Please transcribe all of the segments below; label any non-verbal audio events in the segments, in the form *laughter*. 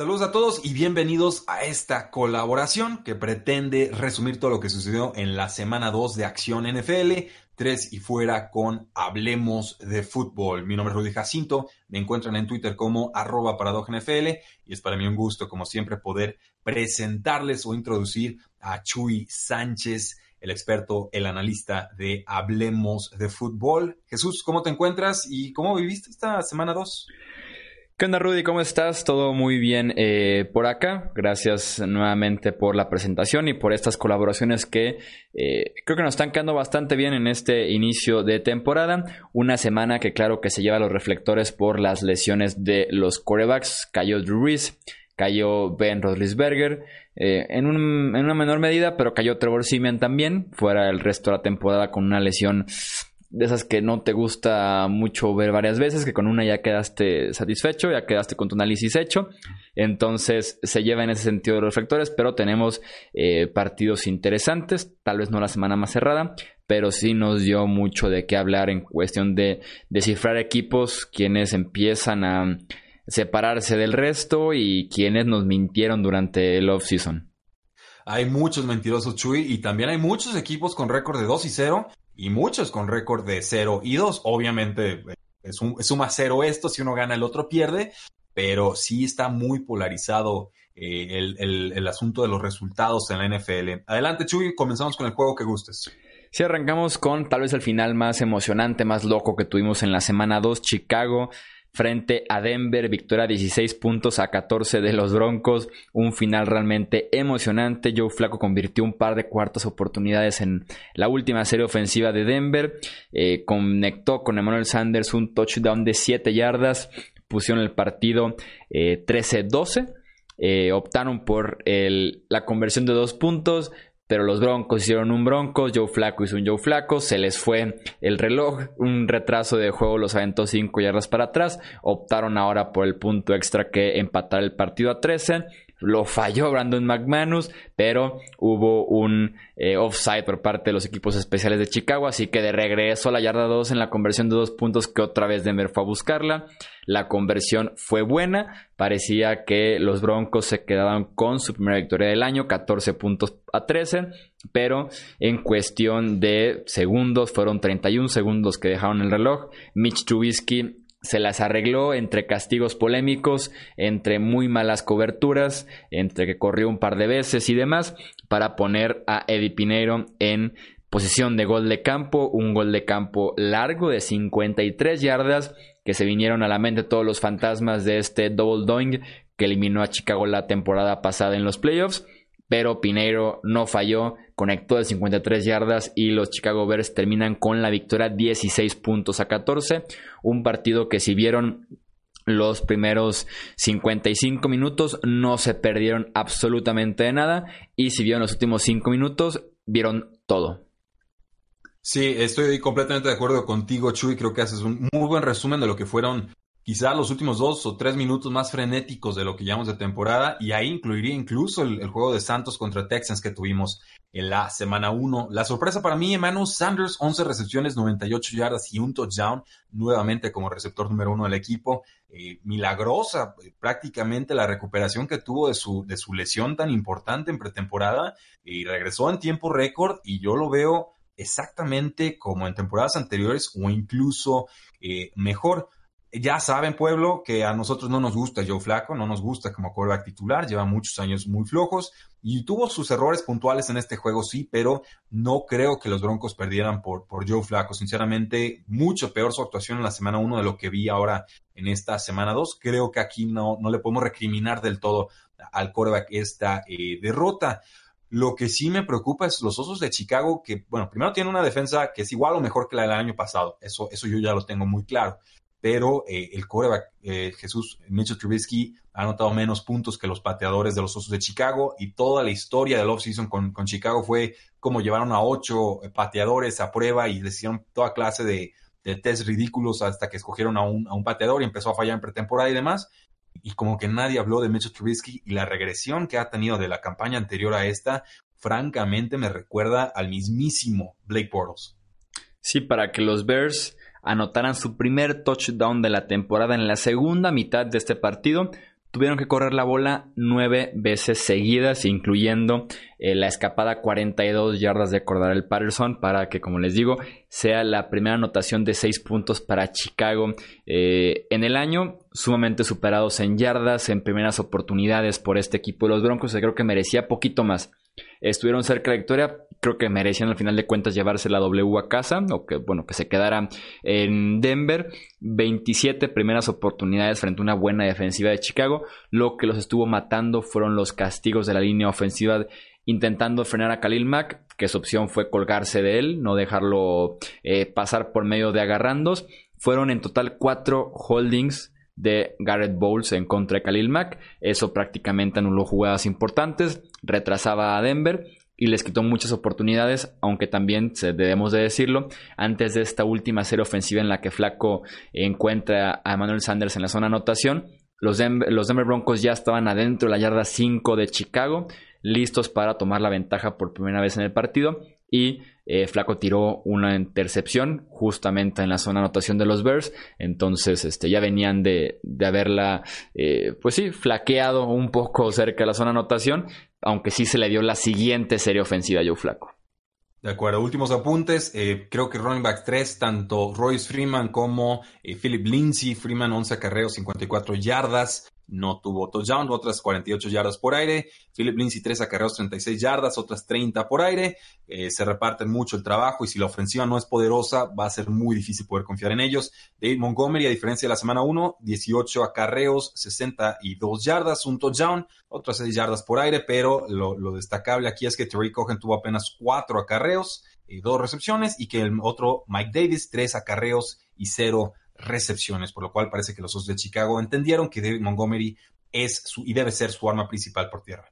Saludos a todos y bienvenidos a esta colaboración que pretende resumir todo lo que sucedió en la semana 2 de Acción NFL, 3 y fuera con Hablemos de Fútbol. Mi nombre es Rudy Jacinto, me encuentran en Twitter como arroba NFL y es para mí un gusto, como siempre, poder presentarles o introducir a Chuy Sánchez, el experto, el analista de Hablemos de Fútbol. Jesús, ¿cómo te encuentras y cómo viviste esta semana 2? ¿Qué onda, Rudy? ¿Cómo estás? Todo muy bien eh, por acá. Gracias nuevamente por la presentación y por estas colaboraciones que eh, creo que nos están quedando bastante bien en este inicio de temporada. Una semana que, claro, que se lleva los reflectores por las lesiones de los corebacks. Cayó Drew Reese, cayó Ben Roethlisberger. Eh, en, un, en una menor medida, pero cayó Trevor Simeon también, fuera el resto de la temporada con una lesión de esas que no te gusta mucho ver varias veces, que con una ya quedaste satisfecho, ya quedaste con tu análisis hecho. Entonces se lleva en ese sentido de los reflectores, pero tenemos eh, partidos interesantes, tal vez no la semana más cerrada, pero sí nos dio mucho de qué hablar en cuestión de descifrar equipos, quienes empiezan a separarse del resto y quienes nos mintieron durante el off-season. Hay muchos mentirosos, Chuy, y también hay muchos equipos con récord de 2 y 0 y muchos con récord de 0 y 2. Obviamente es, un, suma cero esto, si uno gana el otro pierde, pero sí está muy polarizado eh, el, asunto de los resultados en la NFL. Adelante, Chuy, comenzamos con el juego que gustes. Si arrancamos con tal vez el final más emocionante, más loco que tuvimos en la semana 2, Chicago frente a Denver, victoria 16 puntos a 14 de los Broncos, un final realmente emocionante. Joe Flaco convirtió un par de cuartas oportunidades en la última serie ofensiva de Denver, eh, conectó con Emmanuel Sanders un touchdown de 7 yardas, pusieron el partido 13-12. Eh, eh, optaron por la conversión de dos puntos, pero los Broncos hicieron un Broncos, Joe Flaco hizo un Joe Flaco, se les fue el reloj, un retraso de juego los aventó 5 yardas para atrás, optaron ahora por el punto extra que empatar el partido a 13, lo falló Brandon McManus, pero hubo un eh, offside por parte de los equipos especiales de Chicago, así que de regreso a la yarda 2 en la conversión de dos puntos que otra vez Denver fue a buscarla. La conversión fue buena, parecía que los Broncos se quedaban con su primera victoria del año, 14 puntos a 13, pero en cuestión de segundos, fueron 31 segundos que dejaron el reloj. Mitch Trubisky se las arregló entre castigos polémicos, entre muy malas coberturas, entre que corrió un par de veces y demás, para poner a Eddie Pineiro en posición de gol de campo, un gol de campo largo de 53 yardas, que se vinieron a la mente todos los fantasmas de este double doing que eliminó a Chicago la temporada pasada en los playoffs pero Pineiro no falló, conectó de 53 yardas y los Chicago Bears terminan con la victoria 16 puntos a 14, un partido que si vieron los primeros 55 minutos no se perdieron absolutamente de nada y si vieron los últimos 5 minutos vieron todo. Sí, estoy completamente de acuerdo contigo, Chuy. Creo que haces un muy buen resumen de lo que fueron quizá los últimos dos o tres minutos más frenéticos de lo que llamamos de temporada, y ahí incluiría incluso el, juego de Santos contra Texans que tuvimos en la semana 1. La sorpresa para mí, Emmanuel Sanders, 11 recepciones, 98 yardas y un touchdown, nuevamente como receptor número uno del equipo. Eh, milagrosa eh, prácticamente la recuperación que tuvo de su, de su lesión tan importante en pretemporada y regresó en tiempo récord y yo lo veo exactamente como en temporadas anteriores o incluso eh, mejor. Ya saben, pueblo, que a nosotros no nos gusta Joe Flaco, no nos gusta como quarterback titular, lleva muchos años muy flojos y tuvo sus errores puntuales en este juego, sí, pero no creo que los Broncos perdieran por, por Joe Flaco. Sinceramente, mucho peor su actuación en la semana 1 de lo que vi ahora en esta semana 2. Creo que aquí no, no le podemos recriminar del todo al quarterback esta eh, derrota. Lo que sí me preocupa es los Osos de Chicago, que, bueno, primero tienen una defensa que es igual o mejor que la del año pasado. Eso, eso yo ya lo tengo muy claro. Pero eh, el coreback eh, Jesús Mitchell Trubisky ha anotado menos puntos que los pateadores de los Osos de Chicago y toda la historia del offseason con, con Chicago fue como llevaron a ocho pateadores a prueba y les hicieron toda clase de, de test ridículos hasta que escogieron a un, a un pateador y empezó a fallar en pretemporada y demás y como que nadie habló de Mitchell Trubisky y la regresión que ha tenido de la campaña anterior a esta, francamente me recuerda al mismísimo Blake Bortles. Sí, para que los Bears anotaran su primer touchdown de la temporada en la segunda mitad de este partido, tuvieron que correr la bola nueve veces seguidas, incluyendo eh, la escapada 42 yardas de el Patterson, para que, como les digo, sea la primera anotación de seis puntos para Chicago eh, en el año, sumamente superados en yardas, en primeras oportunidades por este equipo de los Broncos, creo que merecía poquito más estuvieron cerca de la victoria. Creo que merecían al final de cuentas llevarse la W a casa, o que bueno, que se quedara en Denver. 27 primeras oportunidades frente a una buena defensiva de Chicago. Lo que los estuvo matando fueron los castigos de la línea ofensiva intentando frenar a Khalil Mack, que su opción fue colgarse de él, no dejarlo eh, pasar por medio de agarrandos. Fueron en total cuatro holdings de Garrett Bowles en contra de Khalil Mack. Eso prácticamente anuló jugadas importantes, retrasaba a Denver y les quitó muchas oportunidades, aunque también debemos de decirlo, antes de esta última serie ofensiva en la que Flaco encuentra a Emmanuel Sanders en la zona anotación, los Denver, los Denver Broncos ya estaban adentro de la yarda 5 de Chicago, listos para tomar la ventaja por primera vez en el partido y eh, Flaco tiró una intercepción justamente en la zona anotación de los Bears. Entonces, este, ya venían de, haberla, eh, pues sí, flaqueado un poco cerca de la zona anotación, aunque sí se le dio la siguiente serie ofensiva a Joe Flaco. De acuerdo, últimos apuntes. Eh, creo que running back 3, tanto Royce Freeman como Philip Lindsay. Freeman 11 acarreos, 54 yardas no tuvo touchdown, otras 48 yardas por aire. Philip Lindsay 3 acarreos 36 yardas, otras 30 por aire. Eh, se reparten mucho el trabajo y si la ofensiva no es poderosa, va a ser muy difícil poder confiar en ellos. David Montgomery, a diferencia de la semana 1, 18 acarreos, 62 yardas, un touchdown, otras 6 yardas por aire, pero lo, destacable aquí es que Terry Cohen tuvo apenas 4 acarreos y 2 recepciones y que el otro Mike Davis 3 acarreos y 0 recepciones, por lo cual parece que los Osos de Chicago entendieron que David Montgomery es su, y debe ser su arma principal por tierra.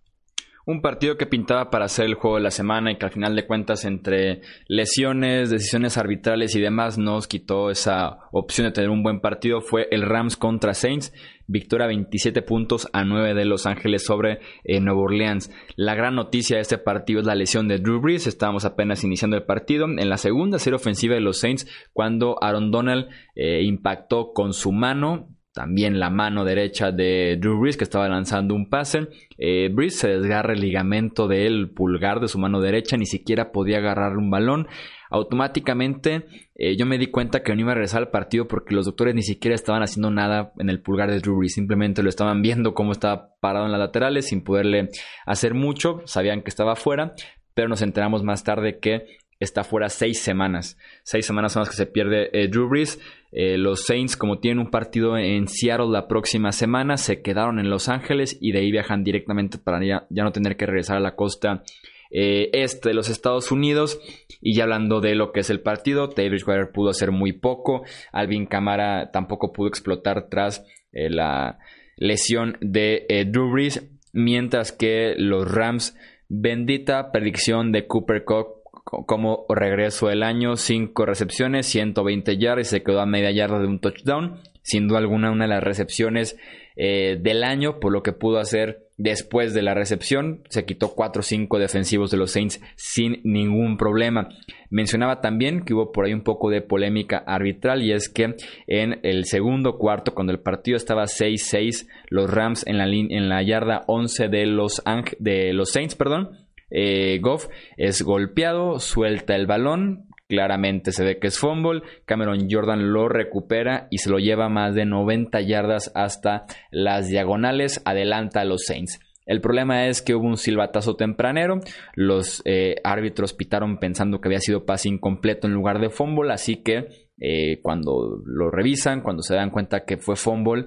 Un partido que pintaba para ser el juego de la semana y que al final de cuentas entre lesiones, decisiones arbitrales y demás nos quitó esa opción de tener un buen partido fue el Rams contra Saints. Victoria 27 puntos a 9 de Los Ángeles sobre eh, Nueva Orleans. La gran noticia de este partido es la lesión de Drew Brees. Estábamos apenas iniciando el partido. En la segunda serie ofensiva de los Saints, cuando Aaron Donald eh, impactó con su mano también la mano derecha de Drew Brees que estaba lanzando un pase. Eh, Brees se desgarra el ligamento del pulgar de su mano derecha, ni siquiera podía agarrar un balón. Automáticamente eh, yo me di cuenta que no iba a regresar al partido porque los doctores ni siquiera estaban haciendo nada en el pulgar de Drew Brees, simplemente lo estaban viendo cómo estaba parado en las laterales sin poderle hacer mucho, sabían que estaba fuera, pero nos enteramos más tarde que está fuera seis semanas. Seis semanas son las que se pierde eh, Drew Brees. Eh, los Saints, como tienen un partido en Seattle la próxima semana, se quedaron en Los Ángeles y de ahí viajan directamente para ya, no tener que regresar a la costa eh, este de los Estados Unidos. Y ya hablando de lo que es el partido, David Squire pudo hacer muy poco. Alvin Kamara tampoco pudo explotar tras la lesión de Drew Brees. Mientras que los Rams, bendita predicción de Cooper Cup como regreso el año, 5 recepciones, 120 yardas y se quedó a media yarda de un touchdown. Sin duda alguna, una de las recepciones eh, del año, por lo que pudo hacer después de la recepción. Se quitó 4 o 5 defensivos de los Saints sin ningún problema. Mencionaba también que hubo por ahí un poco de polémica arbitral y es que en el segundo cuarto, cuando el partido estaba 6-6, los Rams en la, en la yarda 11 de los, de los Saints, perdón, eh, Goff es golpeado, suelta el balón, claramente se ve que es fumble, Cameron Jordan lo recupera y se lo lleva más de 90 yardas hasta las diagonales, adelanta a los Saints. El problema es que hubo un silbatazo tempranero, los eh, árbitros pitaron pensando que había sido pase incompleto en lugar de fumble, así que eh, cuando lo revisan, cuando se dan cuenta que fue fumble,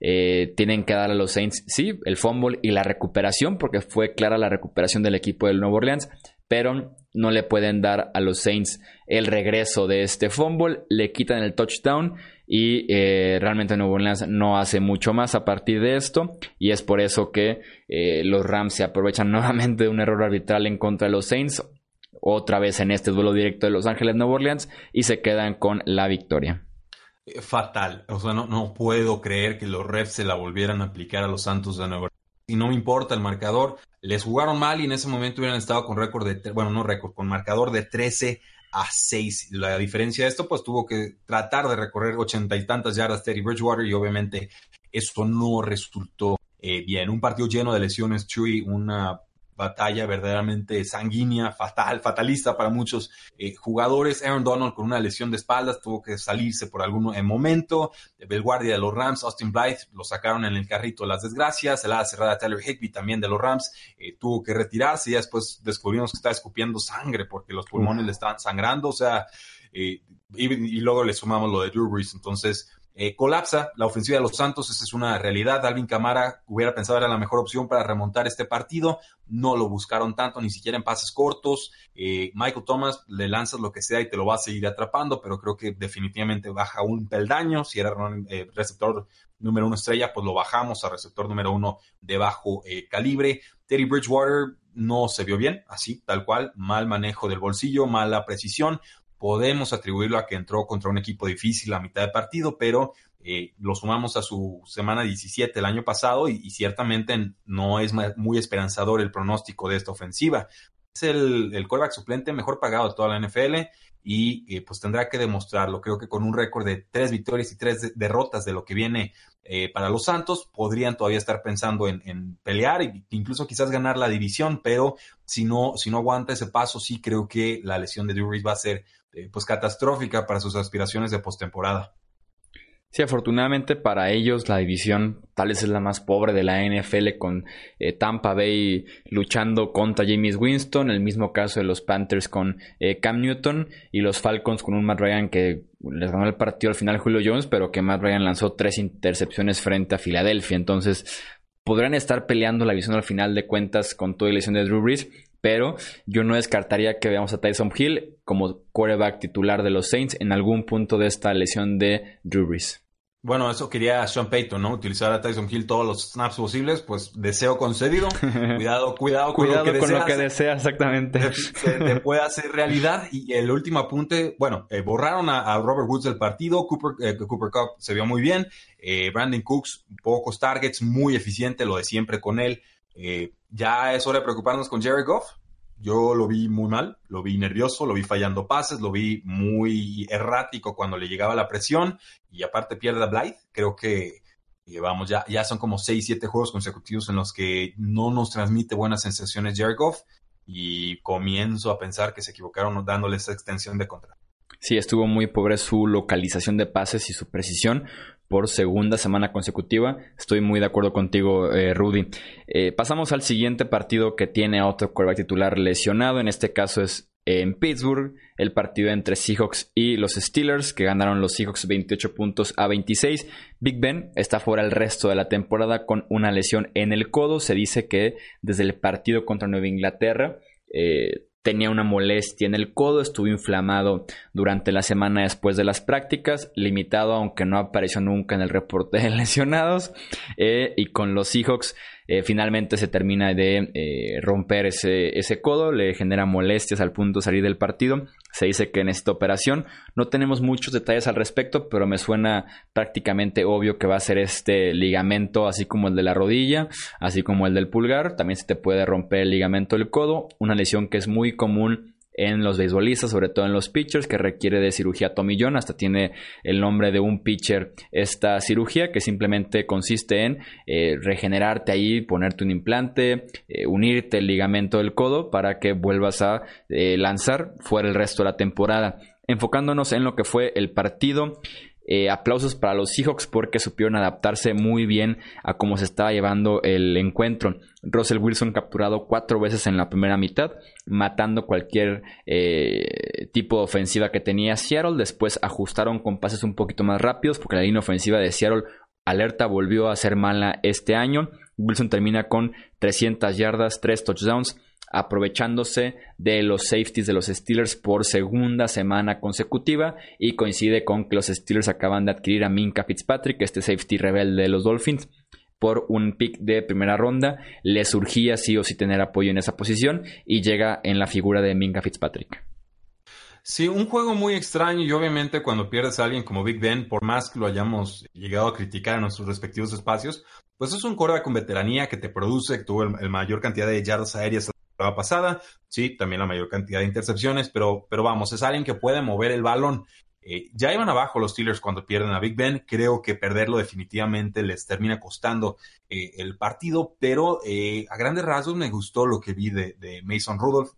eh, tienen que dar a los Saints, sí, el fumble y la recuperación, porque fue clara la recuperación del equipo del Nuevo Orleans, pero no le pueden dar a los Saints el regreso de este fumble, le quitan el touchdown y eh, realmente Nuevo Orleans no hace mucho más a partir de esto y es por eso que eh, los Rams se aprovechan *laughs* nuevamente de un error arbitral en contra de los Saints, otra vez en este duelo directo de Los Ángeles Nuevo Orleans y se quedan con la victoria. Eh, fatal, o sea, no, no puedo creer que los refs se la volvieran a aplicar a los Santos de Nueva Orleans. Y no me importa el marcador, les jugaron mal y en ese momento hubieran estado con récord de, bueno, no récord, con marcador de 13 a 6. La diferencia de esto, pues tuvo que tratar de recorrer ochenta y tantas yardas Teddy Bridgewater y obviamente esto no resultó eh, bien. Un partido lleno de lesiones, Chuy, una batalla verdaderamente sanguínea, fatal, fatalista para muchos eh, jugadores. Aaron Donald con una lesión de espaldas tuvo que salirse por algún momento. El guardia de los Rams, Austin Blythe, lo sacaron en el carrito las desgracias. El ala cerrada Tyler Higby también de los Rams eh, tuvo que retirarse y después descubrimos que estaba escupiendo sangre porque los pulmones le estaban sangrando. O sea, eh, y, luego le sumamos lo de Drew Brees. Entonces, eh, colapsa la ofensiva de los Santos, esa es una realidad. Alvin Camara hubiera pensado era la mejor opción para remontar este partido, no lo buscaron tanto, ni siquiera en pases cortos. Eh, Michael Thomas le lanzas lo que sea y te lo va a seguir atrapando, pero creo que definitivamente baja un peldaño. Si era eh, receptor número uno estrella, pues lo bajamos a receptor número uno de bajo calibre. Terry Bridgewater no se vio bien, así, tal cual, mal manejo del bolsillo, mala precisión podemos atribuirlo a que entró contra un equipo difícil a mitad de partido, pero eh, lo sumamos a su semana 17 el año pasado y, ciertamente no es muy esperanzador el pronóstico de esta ofensiva. Es el, el suplente mejor pagado de toda la NFL y eh, pues tendrá que demostrarlo. Creo que con un récord de tres victorias y tres derrotas de lo que viene eh, para los Santos, podrían todavía estar pensando en, pelear e incluso quizás ganar la división, pero si no, si no aguanta ese paso, sí creo que la lesión de Drew va a ser eh, pues catastrófica para sus aspiraciones de postemporada. Sí, afortunadamente para ellos la división tal vez es la más pobre de la NFL con eh, Tampa Bay luchando contra James Winston, el mismo caso de los Panthers con eh, Cam Newton y los Falcons con un Matt Ryan que les ganó el partido al final Julio Jones, pero que Matt Ryan lanzó tres intercepciones frente a Filadelfia. Entonces podrán estar peleando la división al final de cuentas con toda la lesión de Drew Brees, pero yo no descartaría que veamos a Tyson Hill como quarterback titular de los Saints en algún punto de esta lesión de Drew Brees. Bueno, eso quería Sean Payton, ¿no? Utilizar a Tyson Hill todos los snaps posibles, pues deseo concedido. *laughs* cuidado, cuidado con, lo, que con lo que desea, exactamente. *laughs* Te, puede hacer realidad. Y el último apunte, bueno, eh, borraron a, Robert Woods del partido, Cooper, eh, Cooper Cup se vio muy bien, eh, Brandon Cooks, pocos targets, muy eficiente, lo de siempre con él. Ya es hora de preocuparnos con Jerry Goff. Yo lo vi muy mal, lo vi nervioso, lo vi fallando pases, lo vi muy errático cuando le llegaba la presión y aparte pierde a Blythe. Creo que eh, vamos, ya, ya son como 6, 7 juegos consecutivos en los que no nos transmite buenas sensaciones Jared Goff y comienzo a pensar que se equivocaron dándole esa extensión de contrato. Sí, estuvo muy pobre su localización de pases y su precisión por segunda semana consecutiva. Estoy muy de acuerdo contigo, eh, Rudy. Eh, pasamos al siguiente partido que tiene a otro quarterback titular lesionado. En este caso es en Pittsburgh, el partido entre Seahawks y los Steelers, que ganaron los Seahawks 28 puntos a 26. Big Ben está fuera el resto de la temporada con una lesión en el codo. Se dice que desde el partido contra Nueva Inglaterra eh, tenía una molestia en el codo, estuvo inflamado durante la semana después de las prácticas, limitado aunque no apareció nunca en el reporte de *laughs* lesionados, eh, y con los Seahawks eh, finalmente se termina de eh, romper ese, ese, codo, le genera molestias al punto de salir del partido. Se dice que en esta operación no tenemos muchos detalles al respecto, pero me suena prácticamente obvio que va a ser este ligamento, así como el de la rodilla, así como el del pulgar. También se te puede romper el ligamento del codo, una lesión que es muy común en los beisbolistas, sobre todo en los pitchers, que requiere de cirugía tomillón. Hasta tiene el nombre de un pitcher esta cirugía, que simplemente consiste en eh, regenerarte ahí, ponerte un implante, eh, unirte el ligamento del codo para que vuelvas a eh, lanzar fuera el resto de la temporada. Enfocándonos en lo que fue el partido, eh, aplausos para los Seahawks porque supieron adaptarse muy bien a cómo se estaba llevando el encuentro. Russell Wilson capturado cuatro veces en la primera mitad, matando cualquier eh, tipo de ofensiva que tenía Seattle. Después ajustaron con pases un poquito más rápidos porque la línea ofensiva de Seattle alerta volvió a ser mala este año. Wilson termina con 300 yardas, 3 touchdowns, aprovechándose de los safeties de los Steelers por segunda semana consecutiva y coincide con que los Steelers acaban de adquirir a Minka Fitzpatrick, este safety rebelde de los Dolphins, por un pick de primera ronda. Le surgía sí o sí tener apoyo en esa posición y llega en la figura de Minka Fitzpatrick. Sí, un juego muy extraño y obviamente cuando pierdes a alguien como Big Ben, por más que lo hayamos llegado a criticar en nuestros respectivos espacios, pues es un quarterback con veteranía que te produce, que tuvo el, mayor cantidad de yardas aéreas temporada pasada, sí, también la mayor cantidad de intercepciones, pero, pero vamos, es alguien que puede mover el balón. Eh, ya iban abajo los Steelers cuando pierden a Big Ben. Creo que perderlo definitivamente les termina costando eh, el partido, pero eh, a grandes rasgos me gustó lo que vi de, de Mason Rudolph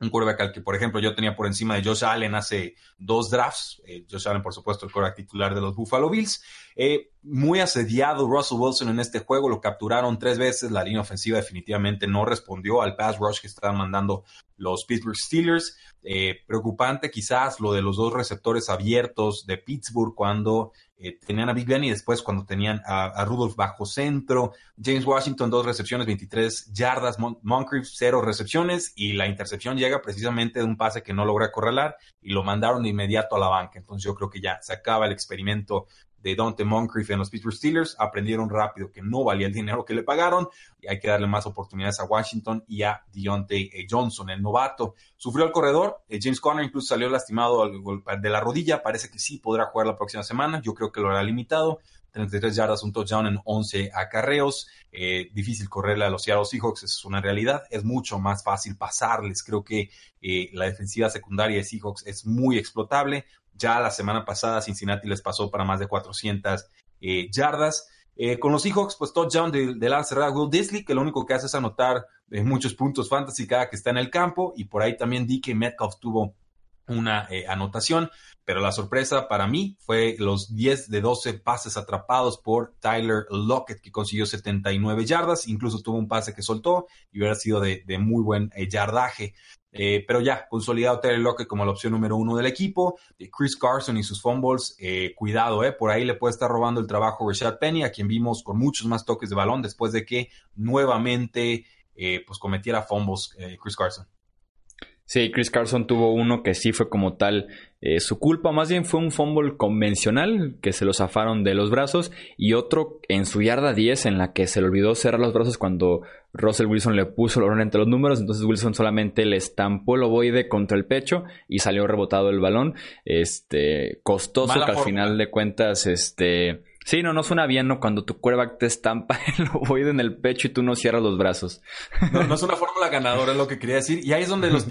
un quarterback al que, por ejemplo, yo tenía por encima de Josh Allen hace dos drafts. Eh, Josh Allen, por supuesto, el quarterback titular de los Buffalo Bills. Eh, muy asediado Russell Wilson en este juego, lo capturaron tres veces. La línea ofensiva definitivamente no respondió al pass rush que estaban mandando los Pittsburgh Steelers. Eh, preocupante quizás lo de los dos receptores abiertos de Pittsburgh cuando eh, tenían a Big Ben y después cuando tenían a, Rudolph bajo centro, James Washington dos recepciones, 23 yardas, Moncrief cero recepciones y la intercepción llega precisamente de un pase que no logra acorralar y lo mandaron de inmediato a la banca. Entonces yo creo que ya se acaba el experimento de Dante Moncrief en los Pittsburgh Steelers. Aprendieron rápido que no valía el dinero que le pagaron y hay que darle más oportunidades a Washington y a Deontay eh, Johnson, el novato. Sufrió el corredor. Eh, James Conner incluso salió lastimado de la rodilla. Parece que sí podrá jugar la próxima semana. Yo creo que lo hará limitado. 33 yardas, un touchdown en 11 acarreos. Eh, difícil correrle a los Seattle Seahawks, es una realidad. Es mucho más fácil pasarles. Creo que la defensiva secundaria de Seahawks es muy explotable. Ya la semana pasada Cincinnati les pasó para más de 400 eh, yardas. Eh, con los Seahawks, pues touchdown de, de la cerrada Will Disley, que lo único que hace es anotar eh, muchos puntos fantasy cada que está en el campo. Y por ahí también DK Metcalf tuvo una anotación. Pero la sorpresa para mí fue los 10 de 12 pases atrapados por Tyler Lockett, que consiguió 79 yardas. Incluso tuvo un pase que soltó y hubiera sido de, de muy buen yardaje. Eh, pero ya, consolidado Taylor Lockett como la opción número uno del equipo. Chris Carson y sus fumbles, eh, cuidado, eh, por ahí le puede estar robando el trabajo Rashad Penny, a quien vimos con muchos más toques de balón después de que nuevamente eh, pues cometiera fumbles Chris Carson. Sí, Chris Carson tuvo uno que sí fue como tal eh, su culpa, más bien fue un fumble convencional que se lo zafaron de los brazos y otro en su yarda 10 en la que se le olvidó cerrar los brazos cuando Russell Wilson le puso el balón entre los números, entonces Wilson solamente le estampó el ovoide contra el pecho y salió rebotado el balón. Este, costoso que al final de cuentas, este Sí, no, no suena bien, ¿no? Cuando tu quarterback te estampa *laughs* el ovoide en el pecho y tú no cierras los brazos. No, no es una fórmula ganadora, es lo que quería decir. Y ahí es donde los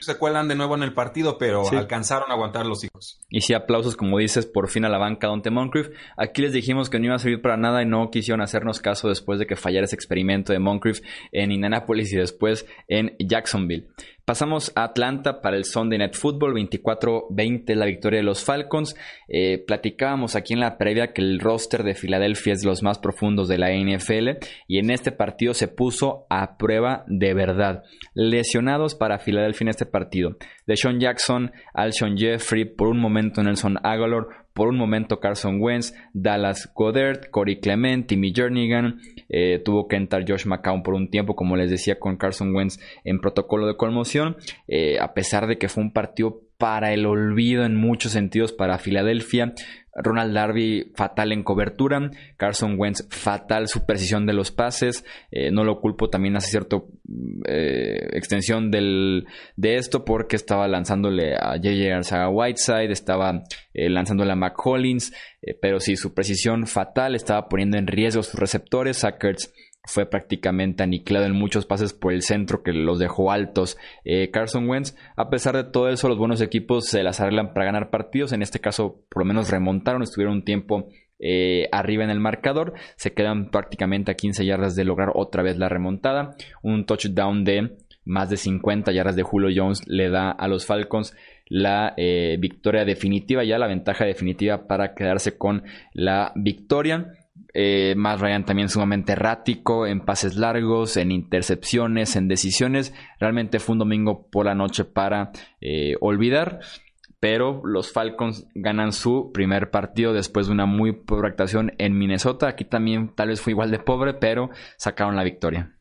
se cuelan de nuevo en el partido, pero alcanzaron a aguantar los hijos. Y sí, aplausos, como dices, por fin a la banca Dante Moncrief. Aquí les dijimos que no iba a servir para nada y no quisieron hacernos caso después de que fallara ese experimento de Moncrief en Indianapolis y después en Jacksonville. Pasamos a Atlanta para el Sunday Night Football, 24-20 la victoria de los Falcons. Eh, platicábamos aquí en la previa que el roster de Filadelfia es de los más profundos de la NFL y en este partido se puso a prueba de verdad. Lesionados para Filadelfia en este partido. De Sean Jackson, Alshon Jeffrey, por un momento Nelson Aguilar, por un momento Carson Wentz, Dallas Goddard, Corey Clement, Timmy Jernigan, eh, tuvo que entrar Josh McCown por un tiempo, como les decía, con Carson Wentz en protocolo de conmoción, eh, a pesar de que fue un partido para el olvido en muchos sentidos para Filadelfia. Ronald Darby fatal en cobertura, Carson Wentz fatal su precisión de los pases, eh, no lo culpo también hace cierta eh, extensión del, de esto porque estaba lanzándole a J.J. Arzaga Whiteside, estaba eh, lanzándole a McCollins, pero sí, su precisión fatal estaba poniendo en riesgo sus receptores, Sackers fue prácticamente aniquilado en muchos pases por el centro que los dejó altos eh, Carson Wentz. A pesar de todo eso, los buenos equipos se las arreglan para ganar partidos. En este caso, por lo menos remontaron, estuvieron un tiempo eh, arriba en el marcador. Se quedan prácticamente a 15 yardas de lograr otra vez la remontada. Un touchdown de más de 50 yardas de Julio Jones le da a los Falcons la eh, victoria definitiva, ya la ventaja definitiva para quedarse con la victoria. Eh, más Ryan también sumamente errático en pases largos, en intercepciones, en decisiones. Realmente fue un domingo por la noche para eh, olvidar. pero los Falcons ganan su primer partido después de una muy pobre actuación en Minnesota. Aquí también tal vez fue igual de pobre, pero sacaron la victoria.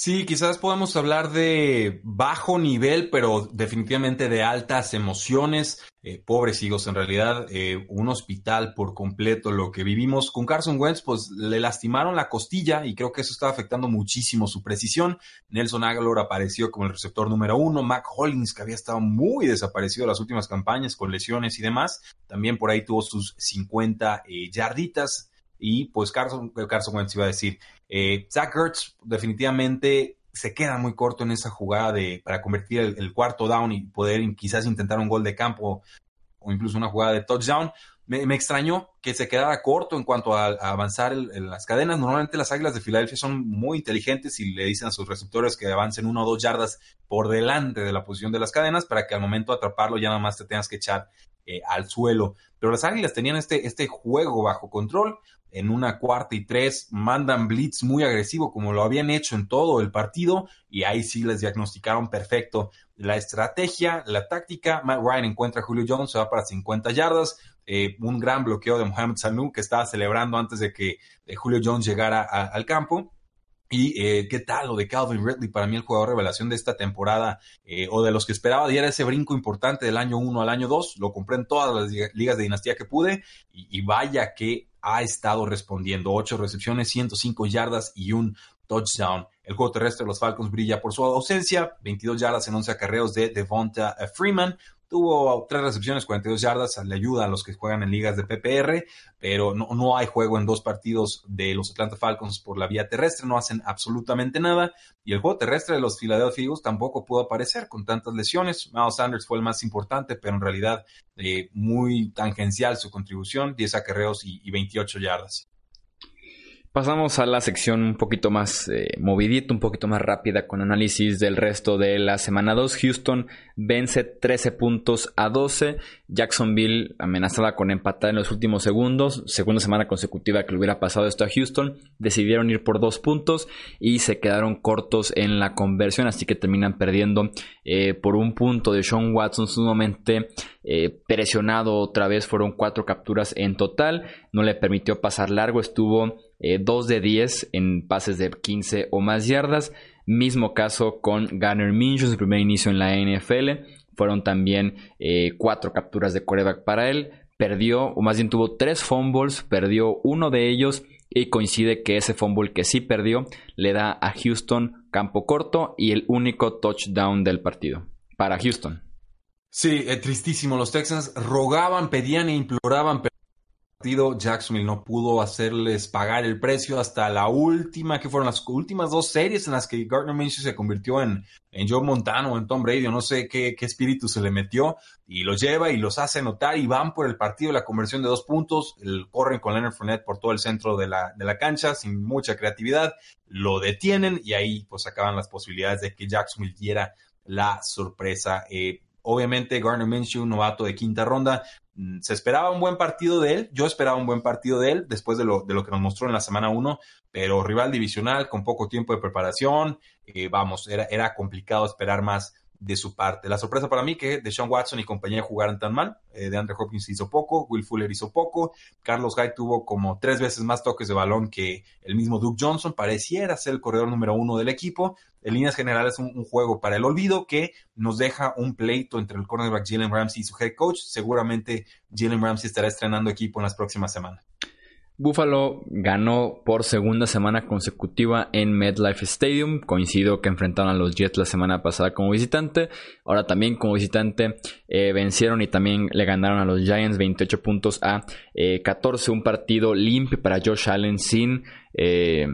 Sí, quizás podemos hablar de bajo nivel, pero definitivamente de altas emociones. Eh, pobres hijos, en realidad, eh, un hospital por completo. Lo que vivimos con Carson Wentz, pues le lastimaron la costilla y creo que eso estaba afectando muchísimo su precisión. Nelson Aguilar apareció como el receptor número uno. Mac Hollins, que había estado muy desaparecido en las últimas campañas con lesiones y demás, también por ahí tuvo sus 50 eh, yarditas. Y pues Carson, Carson Wentz iba a decir, eh, Zach Ertz definitivamente se queda muy corto en esa jugada de, para convertir el, cuarto down y poder quizás intentar un gol de campo o incluso una jugada de touchdown. Me, extrañó que se quedara corto en cuanto a, avanzar en las cadenas. Normalmente las Águilas de Filadelfia son muy inteligentes y le dicen a sus receptores que avancen uno o dos yardas por delante de la posición de las cadenas para que al momento de atraparlo ya nada más te tengas que echar eh, al suelo. Pero las Águilas tenían este, este juego bajo control en una cuarta y tres, mandan blitz muy agresivo como lo habían hecho en todo el partido y ahí sí les diagnosticaron perfecto la estrategia, la táctica. Matt Ryan encuentra a Julio Jones, se va para 50 yardas, eh, un gran bloqueo de Mohamed Sanu que estaba celebrando antes de que Julio Jones llegara al campo. Y eh, qué tal lo de Calvin Ridley, para mí el jugador revelación de esta temporada, o de los que esperaba, diera ese brinco importante del año 1 al año 2. Lo compré en todas las ligas de dinastía que pude, y vaya que ha estado respondiendo. Ocho recepciones, 105 yardas y un touchdown. El juego terrestre de los Falcons brilla por su ausencia. 22 yardas en 11 acarreos de Devonta Freeman. Tuvo tres recepciones, 42 yardas, le ayuda a los que juegan en ligas de PPR, pero no, no, hay juego en dos partidos de los Atlanta Falcons por la vía terrestre, no hacen absolutamente nada. Y el juego terrestre de los Philadelphia Eagles tampoco pudo aparecer con tantas lesiones. Miles Sanders fue el más importante, pero en realidad eh, muy tangencial su contribución, 10 acarreos y, y 28 yardas. Pasamos a la sección un poquito más eh, movidita, un poquito más rápida con análisis del resto de la semana 2. Houston vence 13 puntos a 12. Jacksonville amenazada con empatar en los últimos segundos. Segunda semana consecutiva que le hubiera pasado esto a Houston. Decidieron ir por dos puntos y se quedaron cortos en la conversión. Así que terminan perdiendo eh, por un punto de Sean Watson sumamente eh, presionado otra vez. Fueron cuatro capturas en total. No le permitió pasar largo. Estuvo 2 eh, de 10 en pases de 15 o más yardas. Mismo caso con Garner Minshew, su primer inicio en la NFL. Fueron también 4 eh, capturas de quarterback para él. Perdió, o más bien tuvo 3 fumbles, perdió uno de ellos y coincide que ese fumble que sí perdió le da a Houston campo corto y el único touchdown del partido para Houston. Sí, es tristísimo. Los Texans rogaban, pedían e imploraban, partido Jacksonville no pudo hacerles pagar el precio hasta la última, que fueron las últimas dos series en las que Gardner Minshew se convirtió en, en Joe Montano o en Tom Brady, no sé qué, qué espíritu se le metió, y los lleva y los hace notar y van por el partido, la conversión de dos puntos, corren con Leonard Fournette por todo el centro de la, de la cancha, sin mucha creatividad, lo detienen y ahí pues acaban las posibilidades de que Jacksonville diera la sorpresa. Eh, obviamente Garner Minshew, novato de quinta ronda, Mm, se esperaba un buen partido de él, yo esperaba un buen partido de él después de lo, de lo que nos mostró en la semana 1, pero rival divisional con poco tiempo de preparación, eh, vamos, era, era complicado esperar más de su parte. La sorpresa para mí que Deshaun Watson y compañía jugaran tan mal. Eh, de Andre Hopkins hizo poco, Will Fuller hizo poco, Carlos Hyde tuvo como tres veces más toques de balón que el mismo Duke Johnson. Pareciera ser el corredor número uno del equipo. En líneas generales, un, un juego para el olvido que nos deja un pleito entre el cornerback Jalen Ramsey y su head coach. Seguramente Jalen Ramsey estará estrenando equipo en las próximas semanas. Buffalo ganó por segunda semana consecutiva en MetLife Stadium. Coincido que enfrentaron a los Jets la semana pasada como visitante. Ahora también como visitante eh, vencieron y también le ganaron a los Giants 28 puntos a 14. Eh, Un partido limpio para Josh Allen sin eh,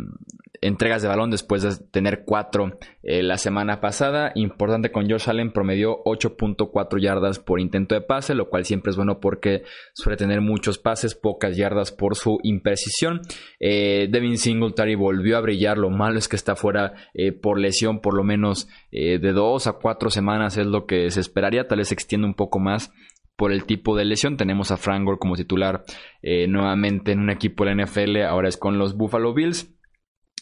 entregas de balón después de tener cuatro eh, la semana pasada. Importante con Josh Allen, promedió 8.4 yardas por intento de pase, lo cual siempre es bueno porque suele tener muchos pases, pocas yardas por su imprecisión. Eh, Devin Singletary volvió a brillar, lo malo es que está fuera eh, por lesión por lo menos de dos a cuatro semanas es lo que se esperaría, tal vez se extienda un poco más por el tipo de lesión. Tenemos a Frank Gore como titular nuevamente en un equipo de la NFL, ahora es con los Buffalo Bills.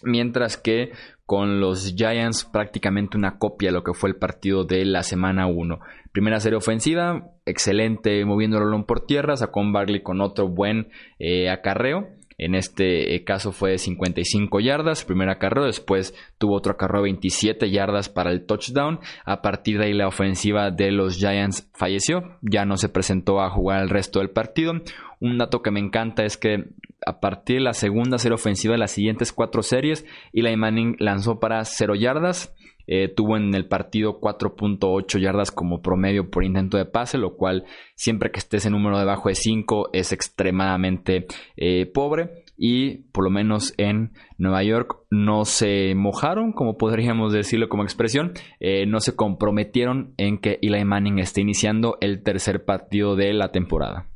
Mientras que con los Giants prácticamente una copia de lo que fue el partido de la semana 1. Primera serie ofensiva, excelente moviendo el por tierra, sacó un Barkley con otro buen eh, acarreo. En este eh, caso fue de 55 yardas, primer acarreo, después tuvo otro acarreo de 27 yardas para el touchdown. A partir de ahí la ofensiva de los Giants falleció, ya no se presentó a jugar el resto del partido. Un dato que me encanta es que a partir de la segunda serie ofensiva de las siguientes cuatro series, Eli Manning lanzó para 0 yardas. Eh, tuvo en el partido 4.8 yardas como promedio por intento de pase, lo cual siempre que esté ese número debajo de 5 es extremadamente eh, pobre. Y por lo menos en Nueva York no se mojaron, como podríamos decirlo como expresión, eh, no se comprometieron en que Eli Manning esté iniciando el tercer partido de la temporada.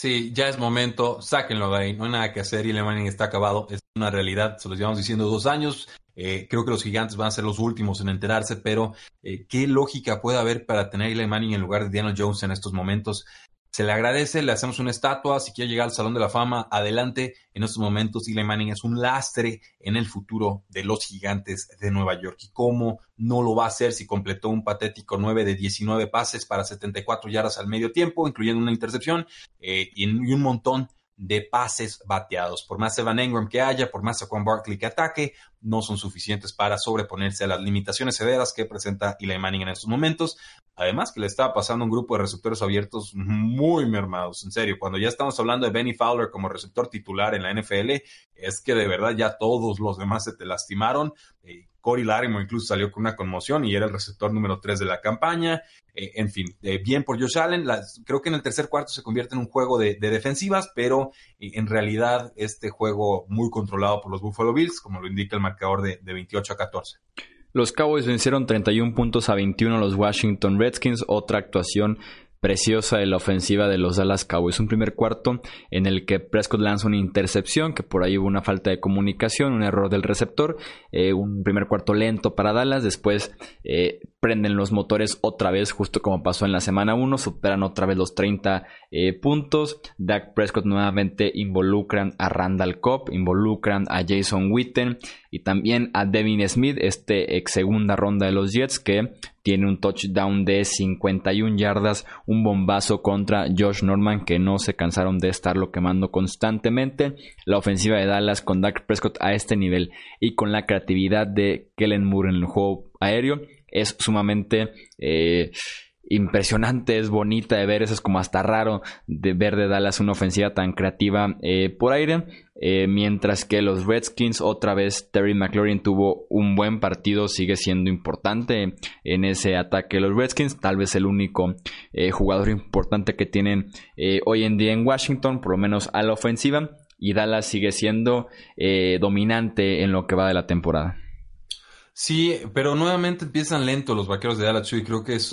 Sí, ya es momento, sáquenlo de ahí, no hay nada que hacer, Eli Manning está acabado, es una realidad, se lo llevamos diciendo dos años, eh, creo que los gigantes van a ser los últimos en enterarse, pero eh, ¿qué lógica puede haber para tener a Manning en lugar de Daniel Jones en estos momentos? Se le agradece, le hacemos una estatua, si quiere llegar al Salón de la Fama, adelante. En estos momentos, Eli Manning es un lastre en el futuro de los gigantes de Nueva York. ¿Y cómo no lo va a hacer si completó un patético 9 de 19 pases para 74 yardas al medio tiempo, incluyendo una intercepción eh, y, un montón de pases bateados. Por más Evan Engram que haya, por más Juan Barkley que ataque, no son suficientes para sobreponerse a las limitaciones severas que presenta Eli Manning en estos momentos. Además que le estaba pasando un grupo de receptores abiertos muy mermados, en serio. Cuando ya estamos hablando de Benny Fowler como receptor titular en la NFL, es que de verdad ya todos los demás se te lastimaron. Eh, Corey Larimo incluso salió con una conmoción y era el receptor número 3 de la campaña. Eh, en fin, eh, bien por Josh Allen. creo que en el tercer cuarto se convierte en un juego de, defensivas, pero eh, en realidad este juego muy controlado por los Buffalo Bills, como lo indica el marcador de, de 28 a 14. Los Cowboys vencieron 31 puntos a 21 a los Washington Redskins, otra actuación preciosa de la ofensiva de los Dallas Cowboys. Un primer cuarto en el que Prescott lanza una intercepción, que por ahí hubo una falta de comunicación, un error del receptor. Eh, un primer cuarto lento para Dallas. Después eh, prenden los motores otra vez, justo como pasó en la semana 1. Superan otra vez los 30 eh, puntos. Dak Prescott nuevamente involucran a Randall Cobb, involucran a Jason Witten y también a Devin Smith, este ex segunda ronda de los Jets, que tiene un touchdown de 51 yardas, un bombazo contra Josh Norman que no se cansaron de estarlo quemando constantemente. La ofensiva de Dallas con Dak Prescott a este nivel y con la creatividad de Kellen Moore en el juego aéreo es sumamente... Eh, impresionante, es bonita de ver, eso es como hasta raro de ver de Dallas una ofensiva tan creativa eh, por aire, eh, mientras que los Redskins otra vez Terry McLaurin tuvo un buen partido, sigue siendo importante en ese ataque los Redskins, tal vez el único eh, jugador importante que tienen hoy en día en Washington, por lo menos a la ofensiva, y Dallas sigue siendo dominante en lo que va de la temporada. Sí, pero nuevamente empiezan lento los vaqueros de Dallas, y creo que es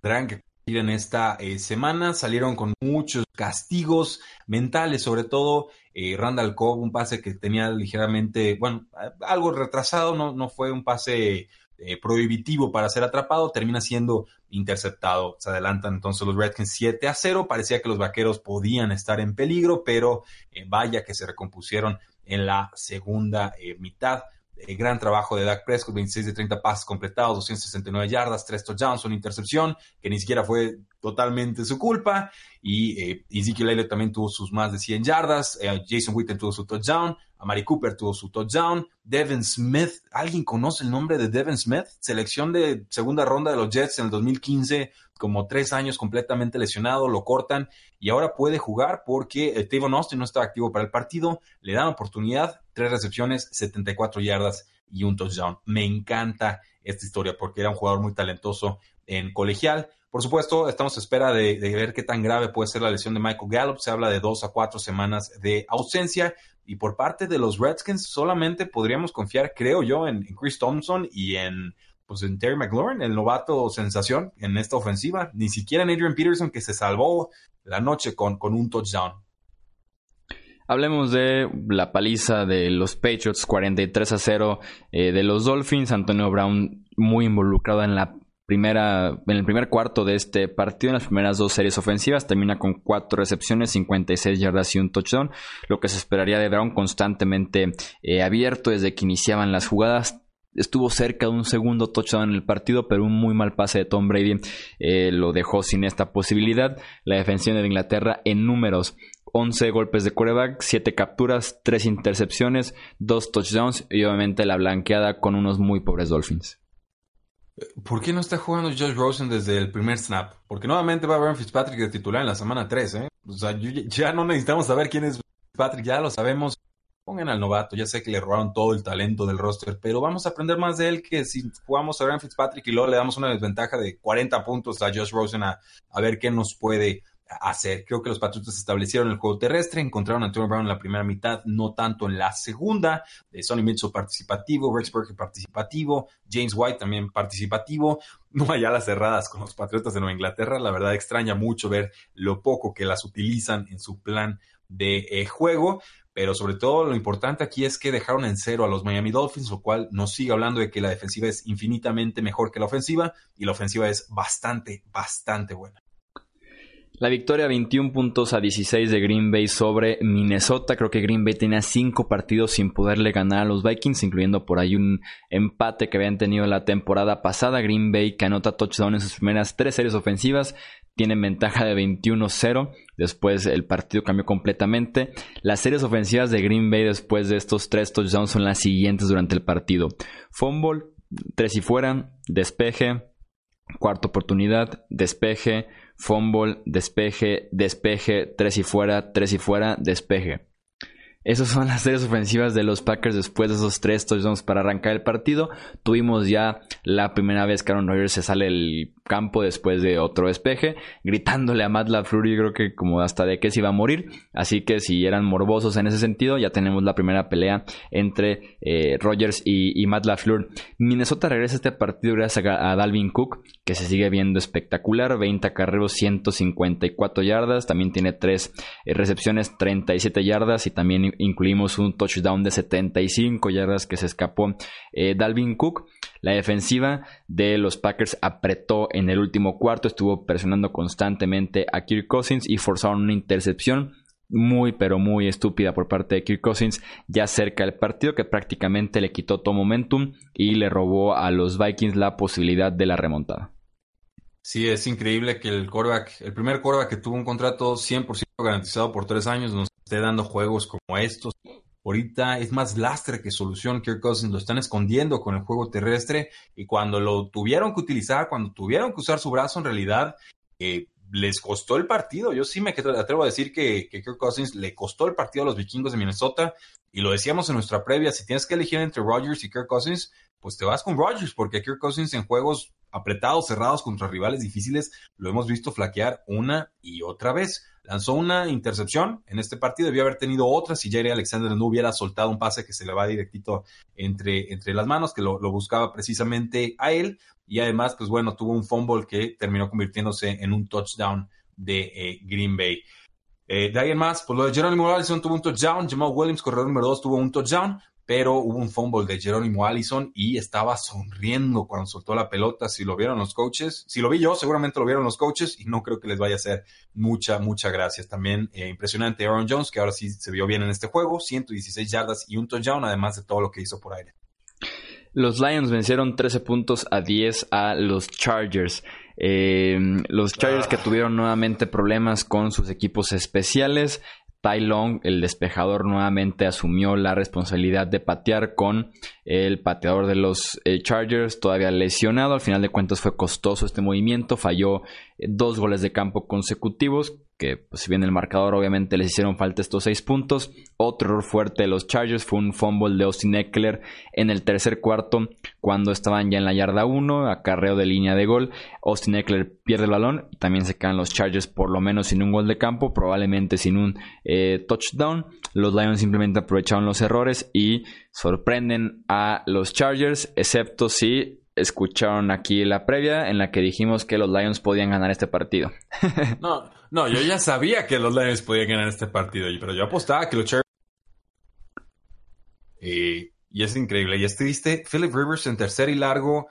tendrán que en esta eh, semana. Salieron con muchos castigos mentales, sobre todo eh, Randall Cobb, un pase que tenía ligeramente, bueno, algo retrasado, no, no fue un pase eh, prohibitivo para ser atrapado, termina siendo interceptado. Se adelantan entonces los Redskins 7 a 0. Parecía que los vaqueros podían estar en peligro, pero vaya que se recompusieron en la segunda mitad. El gran trabajo de Dak Prescott, 26 de 30 pases completados, 269 yardas, 3 touchdowns, una intercepción, que ni siquiera fue totalmente su culpa. Y eh, Ezekiel Elliott también tuvo sus más de 100 yardas. Eh, Jason Witten tuvo su touchdown. Amari Cooper tuvo su touchdown. Devin Smith, ¿alguien conoce el nombre de Devin Smith? Selección de segunda ronda de los Jets en el 2015, como tres años completamente lesionado, lo cortan y ahora puede jugar porque eh, Tavon Austin no estaba activo para el partido. Le dan oportunidad, tres recepciones, 74 yardas y un touchdown. Me encanta esta historia porque era un jugador muy talentoso en colegial por supuesto, estamos a espera de, ver qué tan grave puede ser la lesión de Michael Gallup. Se habla de dos a cuatro semanas de ausencia. Y por parte de los Redskins, solamente podríamos confiar, creo yo, en, Chris Thompson y en, pues, en Terry McLaurin, el novato sensación en esta ofensiva. Ni siquiera en Adrian Peterson, que se salvó la noche con, con un touchdown. Hablemos de la paliza de los Patriots 43 a 0 eh, de los Dolphins. Antonio Brown muy involucrado en la primera, en el primer cuarto de este partido, en las primeras dos series ofensivas, termina con cuatro recepciones, 56 yardas y un touchdown, lo que se esperaría de Brown constantemente eh, abierto desde que iniciaban las jugadas, estuvo cerca de un segundo touchdown en el partido, pero un muy mal pase de Tom Brady eh, lo dejó sin esta posibilidad. La defensión de Inglaterra en números. 11 golpes de quarterback, 7 capturas, 3 intercepciones, 2 touchdowns y obviamente la blanqueada con unos muy pobres Dolphins. ¿Por qué no está jugando Josh Rosen desde el primer snap? Porque nuevamente va a haber Fitzpatrick de titular en la semana 3, ¿eh? O sea, ya no necesitamos saber quién es Fitzpatrick, ya lo sabemos. Pongan al novato, ya sé que le robaron todo el talento del roster, pero vamos a aprender más de él que si jugamos a Ryan Fitzpatrick y luego le damos una desventaja de 40 puntos a Josh Rosen a, ver qué nos puede hacer. Creo que los Patriotas establecieron el juego terrestre, encontraron a Antonio Brown en la primera mitad, no tanto en la segunda. Eh, Sonny Mitchell participativo, Rex Burkhead participativo, James White también participativo. No hay alas cerradas con los Patriotas de Nueva Inglaterra. La verdad extraña mucho ver lo poco que las utilizan en su plan de eh, juego. Pero sobre todo lo importante aquí es que dejaron en cero a los Miami Dolphins, lo cual nos sigue hablando de que la defensiva es infinitamente mejor que la ofensiva y la ofensiva es bastante, bastante buena. La victoria 21 puntos a 16 de Green Bay sobre Minnesota. Creo que Green Bay tenía 5 partidos sin poderle ganar a los Vikings, incluyendo por ahí un empate que habían tenido la temporada pasada. Green Bay que anota touchdown en sus primeras 3 series ofensivas. Tiene ventaja de 21-0. Después el partido cambió completamente. Las series ofensivas de Green Bay después de estos 3 touchdowns son las siguientes durante el partido. Fumble, 3 y fuera, despeje, cuarta oportunidad, despeje, fumble, despeje, despeje, tres y fuera, tres y fuera, despeje. Esas son las series ofensivas de los Packers después de esos tres touchdowns para arrancar el partido. Tuvimos ya la primera vez que Aaron Rodgers se sale del campo después de otro despeje, gritándole a Matt LaFleur, yo creo que como hasta de que se iba a morir. Así que si eran morbosos en ese sentido, ya tenemos la primera pelea entre eh, Rodgers y, Matt LaFleur. Minnesota regresa a este partido gracias a, Dalvin Cook, que se sigue viendo espectacular. 20 carreros, 154 yardas. También tiene 3 eh, recepciones, 37 yardas. Y también incluimos un touchdown de 75 yardas que se escapó eh, Dalvin Cook. La defensiva de los Packers apretó en el último cuarto, estuvo presionando constantemente a Kirk Cousins y forzaron una intercepción muy pero muy estúpida por parte de Kirk Cousins ya cerca del partido que prácticamente le quitó todo momentum y le robó a los Vikings la posibilidad de la remontada. Sí, es increíble que el quarterback, el primer quarterback que tuvo un contrato 100% garantizado por tres años nos esté dando juegos como estos. Ahorita es más lastre que solución. Kirk Cousins lo están escondiendo con el juego terrestre y cuando lo tuvieron que utilizar, cuando tuvieron que usar su brazo, en realidad eh, les costó el partido. Yo sí me atrevo a decir que, que Kirk Cousins le costó el partido a los vikingos de Minnesota y lo decíamos en nuestra previa. Si tienes que elegir entre Rodgers y Kirk Cousins, pues te vas con Rodgers porque Kirk Cousins en juegos apretados, cerrados contra rivales difíciles, lo hemos visto flaquear una y otra vez. Lanzó una intercepción en este partido, debió haber tenido otra si Jerry Alexander no hubiera soltado un pase que se le va directito entre, entre las manos, que lo, buscaba precisamente a él. Y además, pues bueno, tuvo un fumble que terminó convirtiéndose en un touchdown de eh, Green Bay. Eh, de ahí en más, pues lo de Jerónimo Allison tuvo un touchdown, Jamal Williams, corredor número 2, tuvo un touchdown, pero hubo un fumble de Jerónimo Allison y estaba sonriendo cuando soltó la pelota. Si lo vieron los coaches, si lo vi yo, seguramente lo vieron los coaches y no creo que les vaya a hacer mucha, mucha gracias. También eh, impresionante Aaron Jones, que ahora sí se vio bien en este juego, 116 yardas y un touchdown, además de todo lo que hizo por aire. Los Lions vencieron 13 puntos a 10 a los Chargers. Eh, los Chargers que ah. tuvieron nuevamente problemas con sus equipos especiales. Tai Long, el despejador, nuevamente asumió la responsabilidad de patear con el pateador de los eh, Chargers, todavía lesionado. Al final de cuentas fue costoso este movimiento, falló eh, dos goles de campo consecutivos que pues, si bien el marcador obviamente les hicieron falta estos seis puntos. Otro error fuerte de los Chargers fue un fumble de Austin Eckler en el tercer cuarto cuando estaban ya en la yarda 1, acarreo de línea de gol. Austin Eckler pierde el balón y también se quedan los Chargers por lo menos sin un gol de campo, probablemente sin un eh, touchdown. Los Lions simplemente aprovecharon los errores y sorprenden a los Chargers, excepto si escucharon aquí la previa en la que dijimos que los Lions podían ganar este partido. *laughs* no, no, yo ya sabía que los Lions podían ganar este partido, pero yo apostaba que los Chargers... y es increíble. Y es triste. Philip Rivers en tercer y largo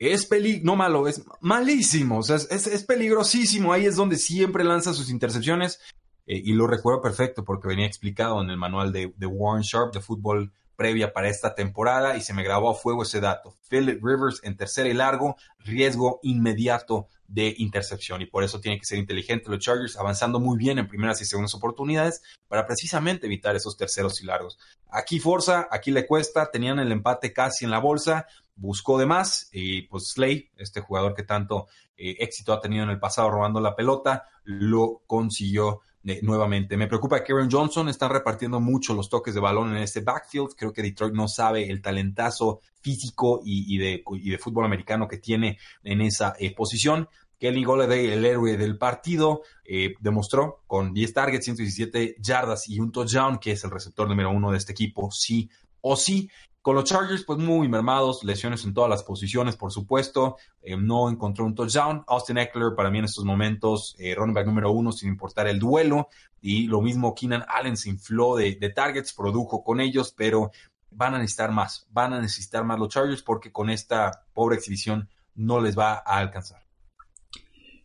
es peli no malo, es malísimo. O sea, es, peligrosísimo. Ahí es donde siempre lanza sus intercepciones. Eh, y lo recuerdo perfecto porque venía explicado en el manual de, de Warren Sharp de fútbol previa para esta temporada y se me grabó a fuego ese dato. Philip Rivers en tercera y largo, riesgo inmediato de intercepción y por eso tiene que ser inteligente los Chargers avanzando muy bien en primeras y segundas oportunidades para precisamente evitar esos terceros y largos. Aquí Forza, aquí le cuesta, tenían el empate casi en la bolsa, buscó de más y pues Slay, este jugador que tanto eh, éxito ha tenido en el pasado robando la pelota, lo consiguió nuevamente. Me preocupa que Aaron Johnson está repartiendo mucho los toques de balón en este backfield. Creo que Detroit no sabe el talentazo físico y, de, de, fútbol americano que tiene en esa eh, posición. Kelly Golladay, el héroe del partido, eh, demostró con 10 targets, 117 yardas y un touchdown, que es el receptor número uno de este equipo, sí o sí. Con los Chargers, pues muy mermados, lesiones en todas las posiciones, por supuesto. Eh, no encontró un touchdown. Austin Eckler, para mí en estos momentos, eh, running back número uno, sin importar el duelo. Y lo mismo, Keenan Allen se infló de, targets, produjo con ellos, pero van a necesitar más. Van a necesitar más los Chargers porque con esta pobre exhibición no les va a alcanzar.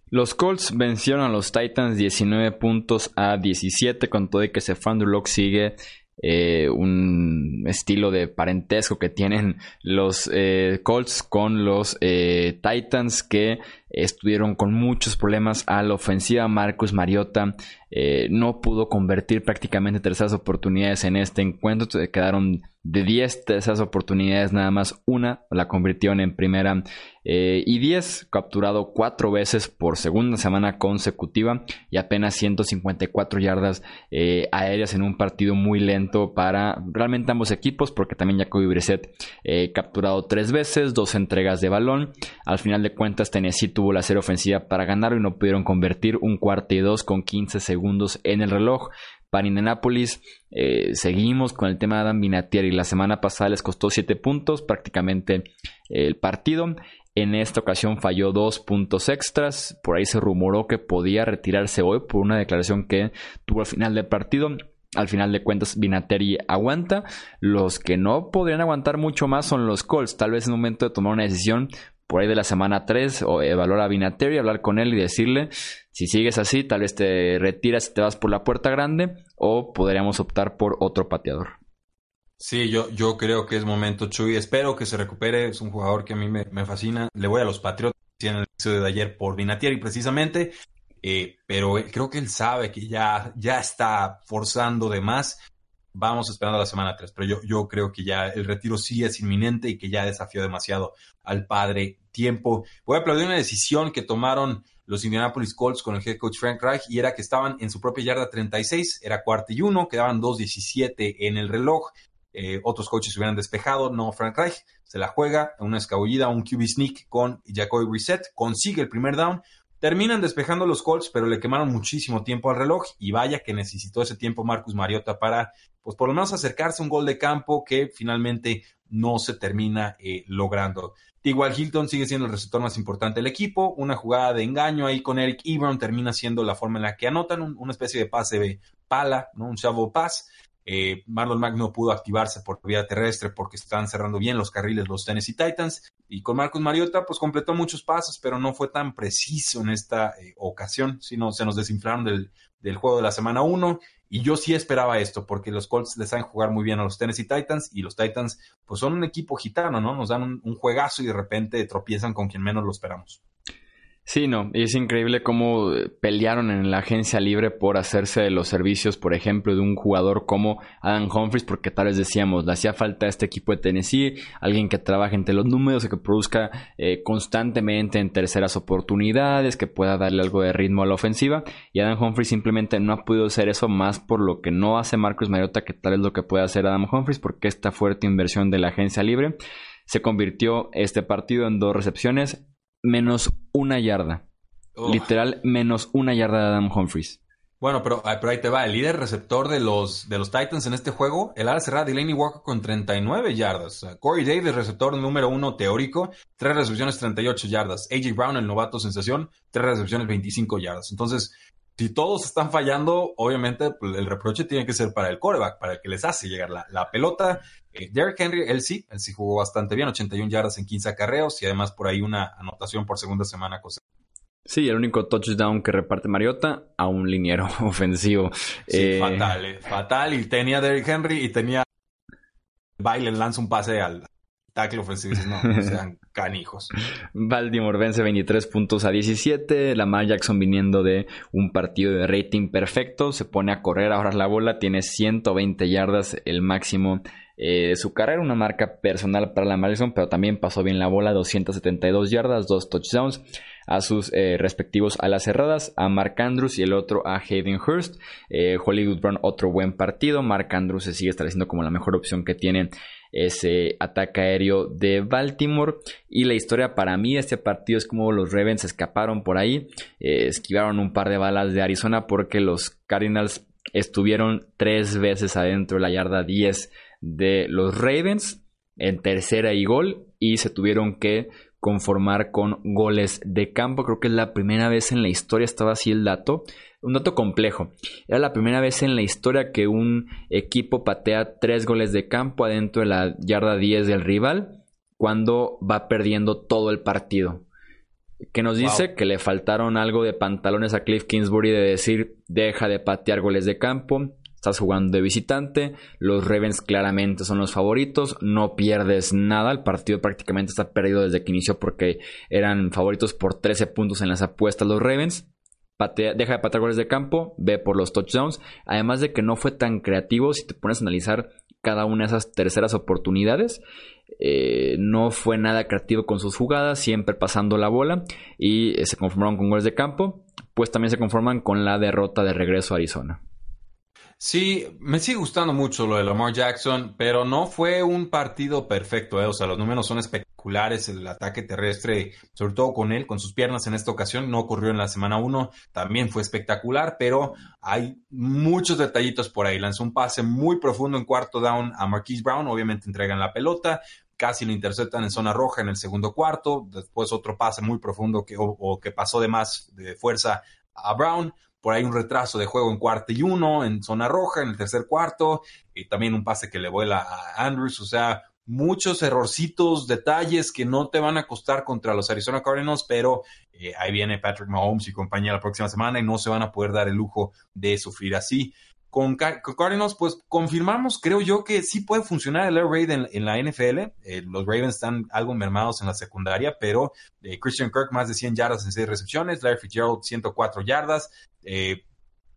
Los Colts vencieron a los Titans 19 puntos a 17 con todo y que Locke sigue eh, un estilo de parentesco que tienen los eh, Colts con los eh, Titans que estuvieron con muchos problemas a la ofensiva. Marcus Mariota no pudo convertir prácticamente terceras oportunidades en este encuentro. Quedaron de 10 de esas oportunidades, nada más una la convirtieron en primera eh, y 10, capturado cuatro veces por segunda semana consecutiva y apenas 154 yardas eh, aéreas en un partido muy lento para realmente ambos equipos, porque también Jacoby Brissett eh, capturado tres veces, dos entregas de balón. Al final de cuentas, Tennessee la serie ofensiva para ganar y no pudieron convertir un cuarto y dos con 15 segundos en el reloj. Para Indianapolis eh, seguimos con el tema de Adam Vinatieri. La semana pasada les costó 7 puntos, prácticamente el partido. En esta ocasión falló dos puntos extras. Por ahí se rumoró que podía retirarse hoy por una declaración que tuvo al final del partido. Al final de cuentas, Vinatieri aguanta. Los que no podrían aguantar mucho más son los Colts. Tal vez es el momento de tomar una decisión por ahí de la semana 3 o evaluar a Vinatieri, hablar con él y decirle si sigues así, tal vez te retiras y te vas por la puerta grande o podríamos optar por otro pateador. Sí, yo, yo creo que es momento, Chuy. Espero que se recupere. Es un jugador que a mí me, fascina. Le voy a los Patriotas en el episodio de ayer por Vinatieri precisamente. Eh, pero creo que él sabe que ya, ya está forzando de más vamos esperando la semana 3, pero yo, yo creo que ya el retiro sí es inminente y que ya desafió demasiado al padre tiempo. Voy a aplaudir una decisión que tomaron los Indianapolis Colts con el head coach Frank Reich y era que estaban en su propia yarda 36, era cuarto y uno, quedaban 2.17 en el reloj. Eh, otros coaches hubieran despejado, no Frank Reich, se la juega, una escabullida, un QB sneak con Jacoby Reset, consigue el primer down, Terminan despejando los Colts, pero le quemaron muchísimo tiempo al reloj y vaya que necesitó ese tiempo Marcus Mariota para, pues por lo menos acercarse a un gol de campo que finalmente no se termina eh, logrando. Igual Hilton sigue siendo el receptor más importante del equipo. Una jugada de engaño ahí con Eric Ebron termina siendo la forma en la que anotan una especie de pase de pala, ¿no? un shovel pass. Eh, Marlon Mack no pudo activarse por vía terrestre porque estaban cerrando bien los carriles los Tennessee Titans. Y con Marcus Mariota, pues completó muchos pasos, pero no fue tan preciso en esta eh, ocasión, sino se nos desinflaron del, del juego de la semana 1. Y yo sí esperaba esto, porque los Colts les saben jugar muy bien a los Tennessee Titans y los Titans, pues son un equipo gitano, ¿no? Nos dan un, un juegazo y de repente tropiezan con quien menos lo esperamos. Sí, no, y es increíble cómo eh, pelearon en la agencia libre por hacerse de los servicios, por ejemplo, de un jugador como Adam Humphries, porque tal vez decíamos, le hacía falta a este equipo de Tennessee, alguien que trabaje entre los números y que produzca eh, constantemente en terceras oportunidades, que pueda darle algo de ritmo a la ofensiva, y Adam Humphries simplemente no ha podido hacer eso más por lo que no hace Marcus Mariota, que tal es lo que puede hacer Adam Humphries, porque esta fuerte inversión de la agencia libre se convirtió este partido en dos recepciones menos una yarda. Literal, menos una yarda de Adam Humphries. Bueno, pero, pero, ahí te va. El líder receptor de los, de los Titans en este juego, el ala cerrada Delaney Walker con 39 yardas. Corey Davis, receptor número uno teórico, tres recepciones, 38 yardas. AJ Brown, el novato sensación, tres recepciones, 25 yardas. Entonces, si todos están fallando, obviamente pues, el reproche tiene que ser para el coreback, para el que les hace llegar la, pelota. Eh, Derrick Henry, él sí, él sí jugó bastante bien, 81 yardas en 15 acarreos y además por ahí una anotación por segunda semana. Sí, el único touchdown que reparte Mariota a un liniero *laughs* ofensivo. Sí, eh, fatal, eh, fatal. Y tenía Derrick Henry y tenía baile lanza un pase al tackle ofensivo no, sean canijos. Baltimore vence 23 puntos a 17. Lamar Jackson viniendo de un partido de rating perfecto. Se pone a correr ahora la bola. Tiene 120 yardas, el máximo eh, de su carrera. Una marca personal para Lamar Jackson, pero también pasó bien la bola. 272 yardas, dos touchdowns a sus eh, respectivos alas cerradas, a Mark Andrews y el otro a Hayden Hurst. Eh, Hollywood Brown, otro buen partido. Mark Andrews se sigue estableciendo como la mejor opción que tiene ese ataque aéreo de Baltimore. Y la historia para mí de este partido es como los Ravens escaparon por ahí, eh, esquivaron un par de balas de Arizona porque los Cardinals estuvieron tres veces adentro de la yarda 10 de los Ravens en tercera y gol y se tuvieron que conformar con goles de campo. Creo que es la primera vez en la historia, estaba así el dato, un dato complejo. Era la primera vez en la historia que un equipo patea tres goles de campo adentro de la yarda 10 del rival cuando va perdiendo todo el partido. Que nos dice que le faltaron algo de pantalones a Cliff Kingsbury de decir deja de patear goles de campo, estás jugando de visitante, los Ravens claramente son los favoritos, no pierdes nada, el partido prácticamente está perdido desde que inició porque eran favoritos por 13 puntos en las apuestas los Ravens deja de patear goles de campo, ve por los touchdowns. Además de que no fue tan creativo, si te pones a analizar cada una de esas terceras oportunidades, eh, no fue nada creativo con sus jugadas, siempre pasando la bola y eh, se conformaron con goles de campo, pues también se conforman con la derrota de regreso a Arizona. Sí, me sigue gustando mucho lo de Lamar Jackson, pero no fue un partido perfecto, ¿eh? o sea, los números son espectaculares, el ataque terrestre, sobre todo con él, con sus piernas en esta ocasión, no ocurrió en la semana 1, también fue espectacular, pero hay muchos detallitos por ahí, lanzó un pase muy profundo en cuarto down a Marquise Brown, obviamente entregan la pelota, casi lo interceptan en zona roja en el segundo cuarto, después otro pase muy profundo que, o que pasó de más de fuerza a Brown, por ahí un retraso de juego en cuarto y uno, en zona roja, en el tercer cuarto, y también un pase que le vuela a Andrews, o sea, muchos errorcitos, detalles que no te van a costar contra los Arizona Cardinals, pero eh, ahí viene Patrick Mahomes y compañía la próxima semana y no se van a poder dar el lujo de sufrir así. Con, Cardinals, pues confirmamos, creo yo, que sí puede funcionar el air raid en, la NFL. Eh, los Ravens están algo mermados en la secundaria, pero eh, Christian Kirk más de 100 yardas en 6 recepciones, Larry Fitzgerald 104 yardas. Eh,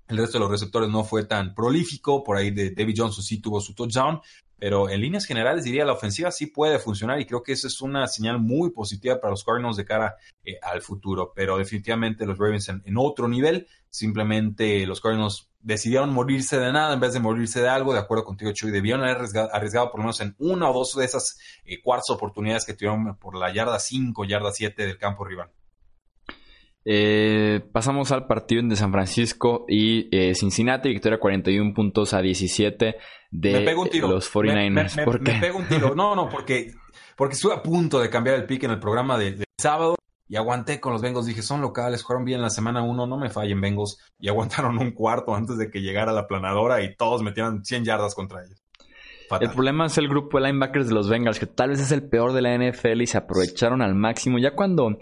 el resto de los receptores no fue tan prolífico, por ahí de David Johnson sí tuvo su touchdown, pero en líneas generales diría la ofensiva sí puede funcionar y creo que esa es una señal muy positiva para los Cardinals de cara al futuro, pero definitivamente los Ravens en, otro nivel, simplemente los Cardinals decidieron morirse de nada en vez de morirse de algo, de acuerdo contigo, Chuy, debieron haber arriesgado, por lo menos en una o dos de esas eh, cuartas oportunidades que tuvieron por la yarda 5, yarda 7 del campo rival. Eh, pasamos al partido de San Francisco y eh, Cincinnati, victoria 41 puntos a 17 de los 49ers. Me, pego un tiro. No, no, porque, porque estuve a punto de cambiar el pick en el programa del sábado y aguanté con los Bengals. Dije, son locales, jugaron bien la semana 1, no me fallen Bengals. Y aguantaron un cuarto antes de que llegara la planadora y todos metieron 100 yardas contra ellos. El problema es el grupo de linebackers de los Bengals, que tal vez es el peor de la NFL y se aprovecharon al máximo. Ya cuando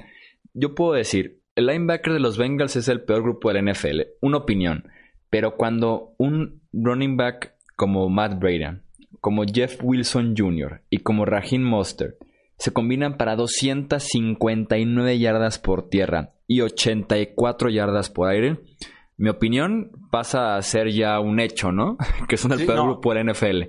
yo puedo decir, el linebacker de los Bengals es el peor grupo de la NFL, una opinión. Pero cuando un running back como Matt Brady, como Jeff Wilson Jr. y como Raheem Mostert se combinan para 259 yardas por tierra y 84 yardas por aire. Mi opinión pasa a ser ya un hecho, ¿no? *laughs* que son el peor grupo de la NFL.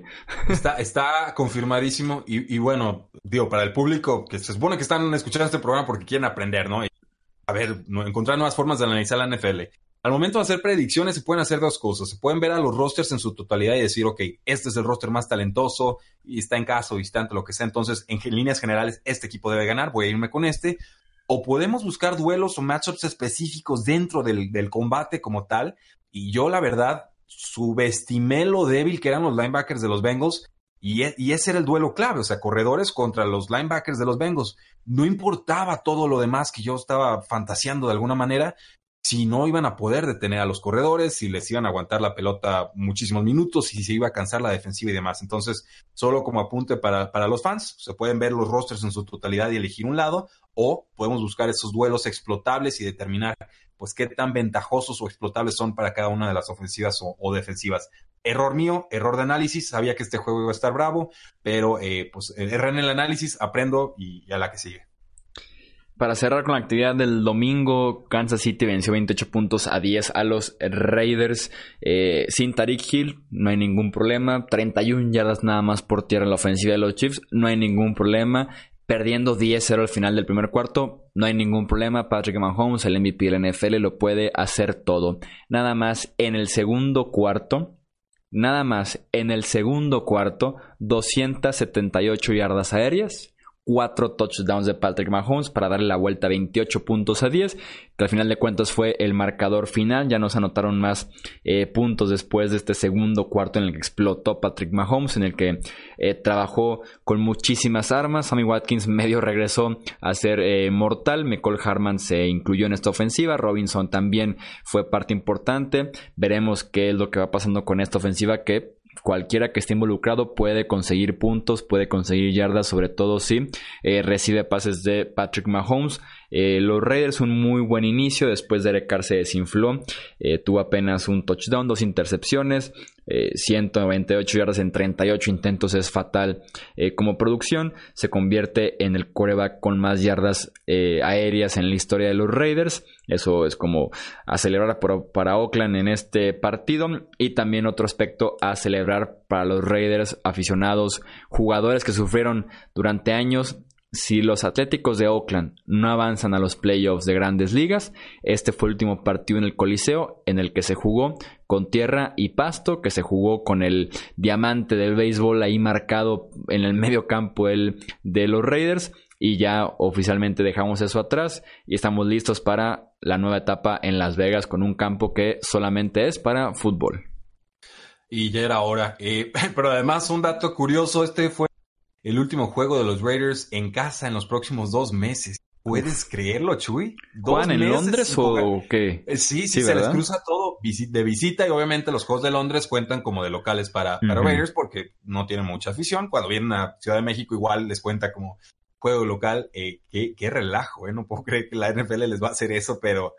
Está, está confirmadísimo y, bueno, digo, para el público que se supone que están escuchando este programa porque quieren aprender, ¿no? a ver, encontrar nuevas formas de analizar la NFL. Al momento de hacer predicciones se pueden hacer dos cosas. Se pueden ver a los rosters en su totalidad y decir, ok, este es el roster más talentoso y está en caso distante, lo que sea. Entonces, en líneas generales, este equipo debe ganar, voy a irme con este. O podemos buscar duelos o matchups específicos dentro del, combate como tal. Y yo, la verdad, subestimé lo débil que eran los linebackers de los Bengals y, e, y, ese era el duelo clave, o sea, corredores contra los linebackers de los Bengals. No importaba todo lo demás que yo estaba fantaseando de alguna manera, si no iban a poder detener a los corredores, si les iban a aguantar la pelota muchísimos minutos, si se iba a cansar la defensiva y demás. Entonces, solo como apunte para, para los fans, se pueden ver los rosters en su totalidad y elegir un lado, o podemos buscar esos duelos explotables y determinar pues qué tan ventajosos o explotables son para cada una de las ofensivas o, defensivas. error mío, error de análisis, sabía que este juego iba a estar bravo, pero eh, pues erré en el análisis, aprendo y, a la que sigue. Para cerrar con la actividad del domingo, Kansas City venció 28 puntos a 10 a los Raiders. Eh, sin Tariq Hill, no hay ningún problema. 31 yardas nada más por tierra en la ofensiva de los Chiefs, no hay ningún problema perdiendo 10-0 al final del primer cuarto, no hay ningún problema. Patrick Mahomes, el MVP de la NFL, lo puede hacer todo. Nada más en el segundo cuarto, nada más en el segundo cuarto, 278 yardas aéreas, cuatro touchdowns de Patrick Mahomes para darle la vuelta 28 puntos a 10, que al final de cuentas fue el marcador final. Ya nos anotaron más eh, puntos después de este segundo cuarto en el que explotó Patrick Mahomes, en el que eh, trabajó con muchísimas armas. Sammy Watkins medio regresó a ser eh, mortal. McCall Harman se incluyó en esta ofensiva. Robinson también fue parte importante. Veremos qué es lo que va pasando con esta ofensiva que cualquiera que esté involucrado puede conseguir puntos, puede conseguir yardas, sobre todo si eh, recibe pases de Patrick Mahomes. Eh, los Raiders un muy buen inicio, después de Carr se desinfló, eh, tuvo apenas un touchdown, dos intercepciones, 198 yardas en 38 intentos es fatal como producción, se convierte en el coreback con más yardas aéreas en la historia de los Raiders. Eso es como a celebrar para Oakland en este partido. Y también otro aspecto a celebrar para los Raiders, aficionados, jugadores que sufrieron durante años. Si los Atléticos de Oakland no avanzan a los playoffs de grandes ligas, este fue el último partido en el Coliseo en el que se jugó con tierra y pasto, que se jugó con el diamante del béisbol ahí marcado en el medio campo de los Raiders y ya oficialmente dejamos eso atrás y estamos listos para la nueva etapa en Las Vegas con un campo que solamente es para fútbol. Y ya era hora. Eh, *laughs* pero además, un dato curioso, este fue el último juego de los Raiders en casa en los próximos dos meses. ¿Puedes creerlo, Chuy? ¿Juan en Londres o qué? Eh, sí, sí, se les cruza todo de visita y obviamente los juegos de Londres cuentan como de locales para, para Raiders porque no tienen mucha afición. Cuando vienen a Ciudad de México igual les cuenta como juego local, eh, qué, qué, relajo, ¿eh? No puedo creer que la NFL les va a hacer eso, pero,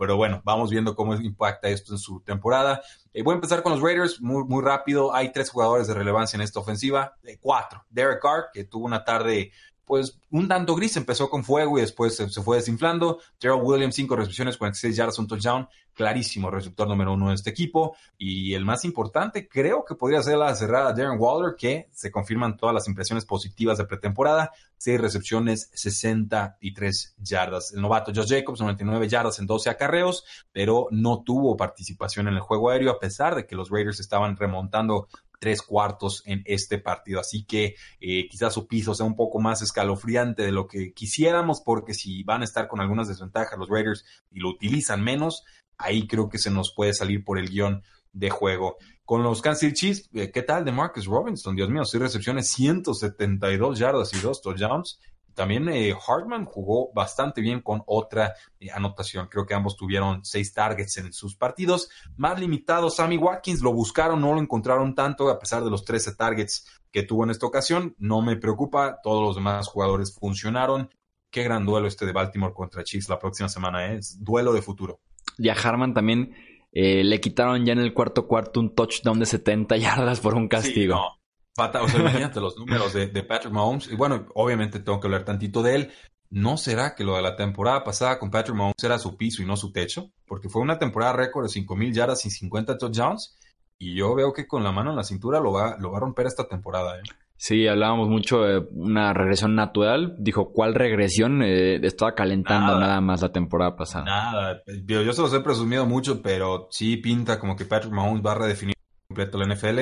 pero bueno, vamos viendo cómo impacta esto en su temporada. Eh, voy a empezar con los Raiders, muy, muy rápido. Hay tres jugadores de relevancia en esta ofensiva, eh, cuatro. Derek Carr, que tuvo una tarde pues un tanto gris, empezó con fuego y después se, fue desinflando. Gerald Williams, cinco recepciones, 46 yardas, un touchdown, clarísimo receptor número uno de este equipo. Y el más importante, creo que podría ser la cerrada Darren Waller, que se confirman todas las impresiones positivas de pretemporada. Seis recepciones, 63 yardas. El novato Josh Jacobs, 99 yardas en 12 acarreos, pero no tuvo participación en el juego aéreo, a pesar de que los Raiders estaban remontando tres cuartos en este partido. Así que eh, quizás su piso sea un poco más escalofriante de lo que quisiéramos, porque si van a estar con algunas desventajas los Raiders y lo utilizan menos, ahí creo que se nos puede salir por el guion de juego. Con los Kansas City Chiefs, eh, ¿qué tal de Marcus Robinson? Dios mío, seis recepciones, 172 yardas y dos touchdowns. También eh, Hartman jugó bastante bien con otra eh, anotación. Creo que ambos tuvieron seis targets en sus partidos. Más limitado, Sammy Watkins lo buscaron, no lo encontraron tanto, a pesar de los 13 targets que tuvo en esta ocasión. No me preocupa, todos los demás jugadores funcionaron. Qué gran duelo este de Baltimore contra Chiefs la próxima semana, ¿eh? es duelo de futuro. Y a Harman también le quitaron ya en el cuarto cuarto un touchdown de 70 yardas por un castigo. O sea, imagínate los números de, Patrick Mahomes. Y bueno, obviamente tengo que hablar tantito de él. ¿No será que lo de la temporada pasada con Patrick Mahomes era su piso y no su techo? Porque fue una temporada récord de 5.000 yardas y 50 touchdowns. Y yo veo que con la mano en la cintura lo va, lo va a romper esta temporada. ¿eh? Sí, hablábamos mucho de una regresión natural. Dijo, ¿cuál regresión? Eh, estaba calentando nada. más la temporada pasada. Nada, yo, yo se los he presumido mucho, pero sí pinta como que Patrick Mahomes va a redefinir completo la NFL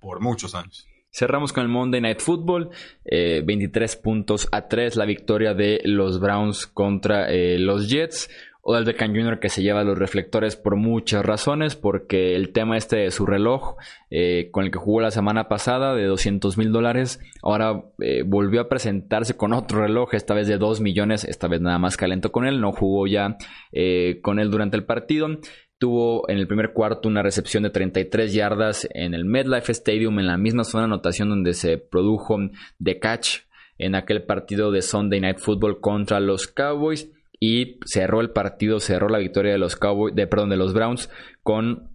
por muchos años. Cerramos con el Monday Night Football, 23 eh, puntos a 3 la victoria de los Browns contra eh, los Jets. Odell Beckham Jr. que se lleva los reflectores por muchas razones, porque el tema este de su reloj, eh, con el que jugó la semana pasada de 200 mil dólares, ahora volvió a presentarse con otro reloj, esta vez de 2 millones, esta vez nada más calento con él, no jugó ya con él durante el partido. Tuvo en el primer cuarto una recepción de 33 yardas en el MedLife Stadium, en la misma zona de anotación donde se produjo de catch en aquel partido de Sunday Night Football contra los Cowboys. Y cerró el partido, cerró la victoria de los Cowboys, de, perdón, de los Browns con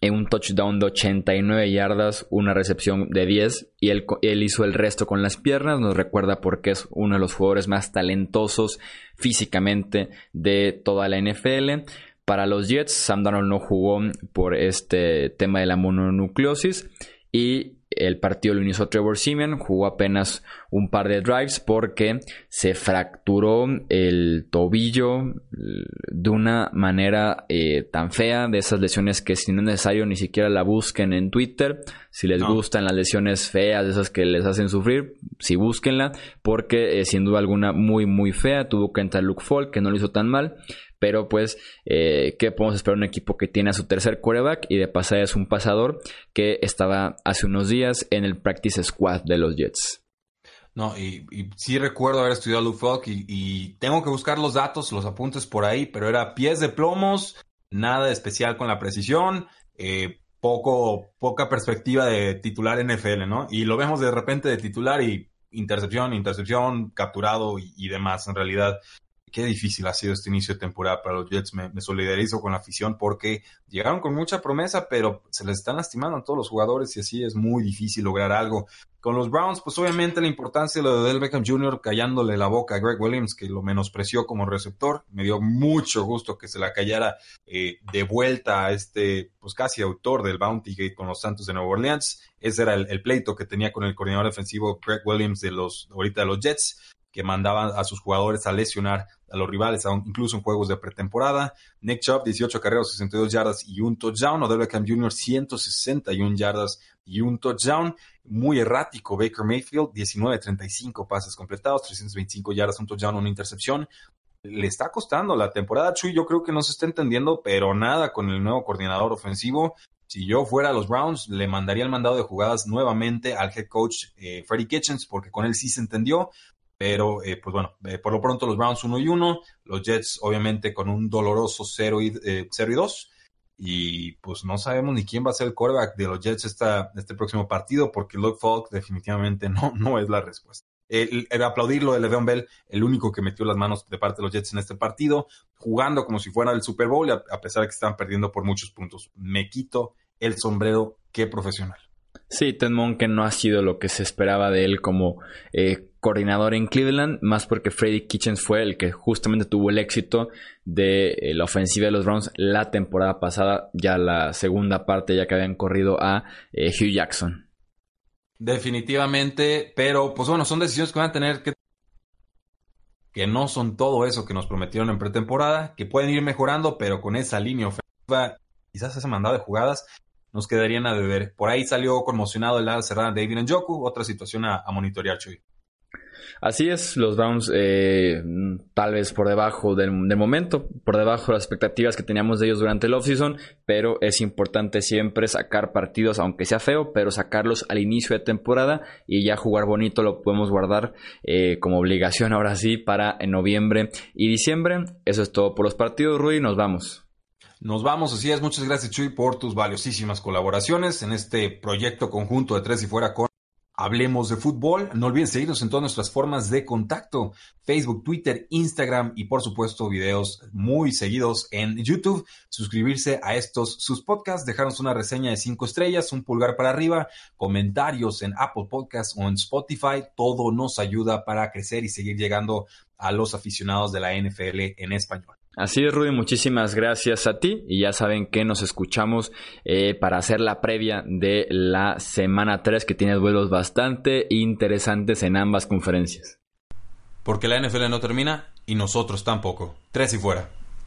en un touchdown de 89 yardas, una recepción de 10 y él, él, hizo el resto con las piernas. Nos recuerda porque es uno de los jugadores más talentosos físicamente de toda la NFL. Para los Jets, Sam Darnold no jugó por este tema de la mononucleosis y el partido lo inició Trevor Simeon, jugó apenas un par de drives porque se fracturó el tobillo de una manera eh, tan fea, de esas lesiones que si no es necesario ni siquiera la busquen en Twitter. Si les gustan las lesiones feas, de esas que les hacen sufrir, sí búsquenla, porque eh, sin duda alguna muy muy fea. Tuvo que entrar Luke Falk, que no lo hizo tan mal. Pero pues, eh, ¿qué podemos esperar? Un equipo que tiene a su tercer quarterback y de pasada es un pasador que estaba hace unos días en el practice squad de los Jets. No, y, sí recuerdo haber estudiado Luke Falk y, tengo que buscar los datos, los apuntes por ahí, pero era pies de plomos, nada especial con la precisión, eh, poco, poca perspectiva de titular NFL, ¿no? Y lo vemos de repente de titular y intercepción, intercepción, capturado y demás. En realidad, qué difícil ha sido este inicio de temporada para los Jets. Me, solidarizo con la afición porque llegaron con mucha promesa, pero se les están lastimando a todos los jugadores y así es muy difícil lograr algo. Con los Browns, pues obviamente la importancia de lo de Del Beckham Jr. callándole la boca a Greg Williams, que lo menospreció como receptor. Me dio mucho gusto que se la callara eh, de vuelta a este, pues casi autor del Bounty Gate con los Santos de Nueva Orleans. Ese era el, el pleito que tenía con el coordinador defensivo Greg Williams de los, ahorita de los Jets que mandaban a sus jugadores a lesionar a los rivales, incluso en juegos de pretemporada. Nick Chubb, 18 carreras, 62 yardas y un touchdown. Odell Beckham Jr., 161 yardas y un touchdown. Muy errático. Baker Mayfield, 19 35 pases completados, 325 yardas, un touchdown, una intercepción. Le está costando la temporada, Chuy. Yo creo que no se está entendiendo, pero nada con el nuevo coordinador ofensivo. Si yo fuera a los Browns, le mandaría el mandado de jugadas nuevamente al head coach eh, Freddie Kitchens, porque con él sí se entendió. Pero, eh, pues bueno, eh, por lo pronto los Browns 1 y 1, los Jets obviamente con un doloroso 0 y, eh, 0 y 2. Y pues no sabemos ni quién va a ser el quarterback de los Jets esta, este próximo partido, porque Luke Falk definitivamente *laughs* no, no es la respuesta. El, aplaudirlo de Le'Veon Bell, el único que metió las manos de parte de los Jets en este partido, jugando como si fuera el Super Bowl, a, a pesar de que están perdiendo por muchos puntos. Me quito el sombrero, qué profesional. Sí, Ted que no ha sido lo que se esperaba de él como eh, coordinador en Cleveland, más porque Freddy Kitchens fue el que justamente tuvo el éxito de eh, la ofensiva de los Browns la temporada pasada, ya la segunda parte, ya que habían corrido a eh, Hugh Jackson. Definitivamente, pero pues bueno, son decisiones que van a tener que que no son todo eso que nos prometieron en pretemporada, que pueden ir mejorando, pero con esa línea ofensiva, quizás ese mandado de jugadas nos quedarían a deber. Por ahí salió conmocionado el ala cerrada David Njoku, otra situación a, monitorear, Chuy. Así es, los Browns eh, tal vez por debajo del, momento, por debajo de las expectativas que teníamos de ellos durante el offseason, pero es importante siempre sacar partidos, aunque sea feo, pero sacarlos al inicio de temporada y ya jugar bonito lo podemos guardar eh, como obligación ahora sí para en noviembre y diciembre. Eso es todo por los partidos, Rui, nos vamos. Nos vamos, así es. Muchas gracias, Chuy, por tus valiosísimas colaboraciones en este proyecto conjunto de Tres y Fuera con Hablemos de Fútbol. No olviden seguirnos en todas nuestras formas de contacto: Facebook, Twitter, Instagram y, por supuesto, videos muy seguidos en YouTube. Suscribirse a estos sus podcasts, dejarnos una reseña de cinco estrellas, un pulgar para arriba, comentarios en Apple Podcasts o en Spotify. Todo nos ayuda para crecer y seguir llegando a los aficionados de la NFL en español. Así es, Rudy, muchísimas gracias a ti. Y ya saben que nos escuchamos eh, para hacer la previa de la semana 3, que tiene duelos bastante interesantes en ambas conferencias. Porque la NFL no termina y nosotros tampoco. Tres y fuera.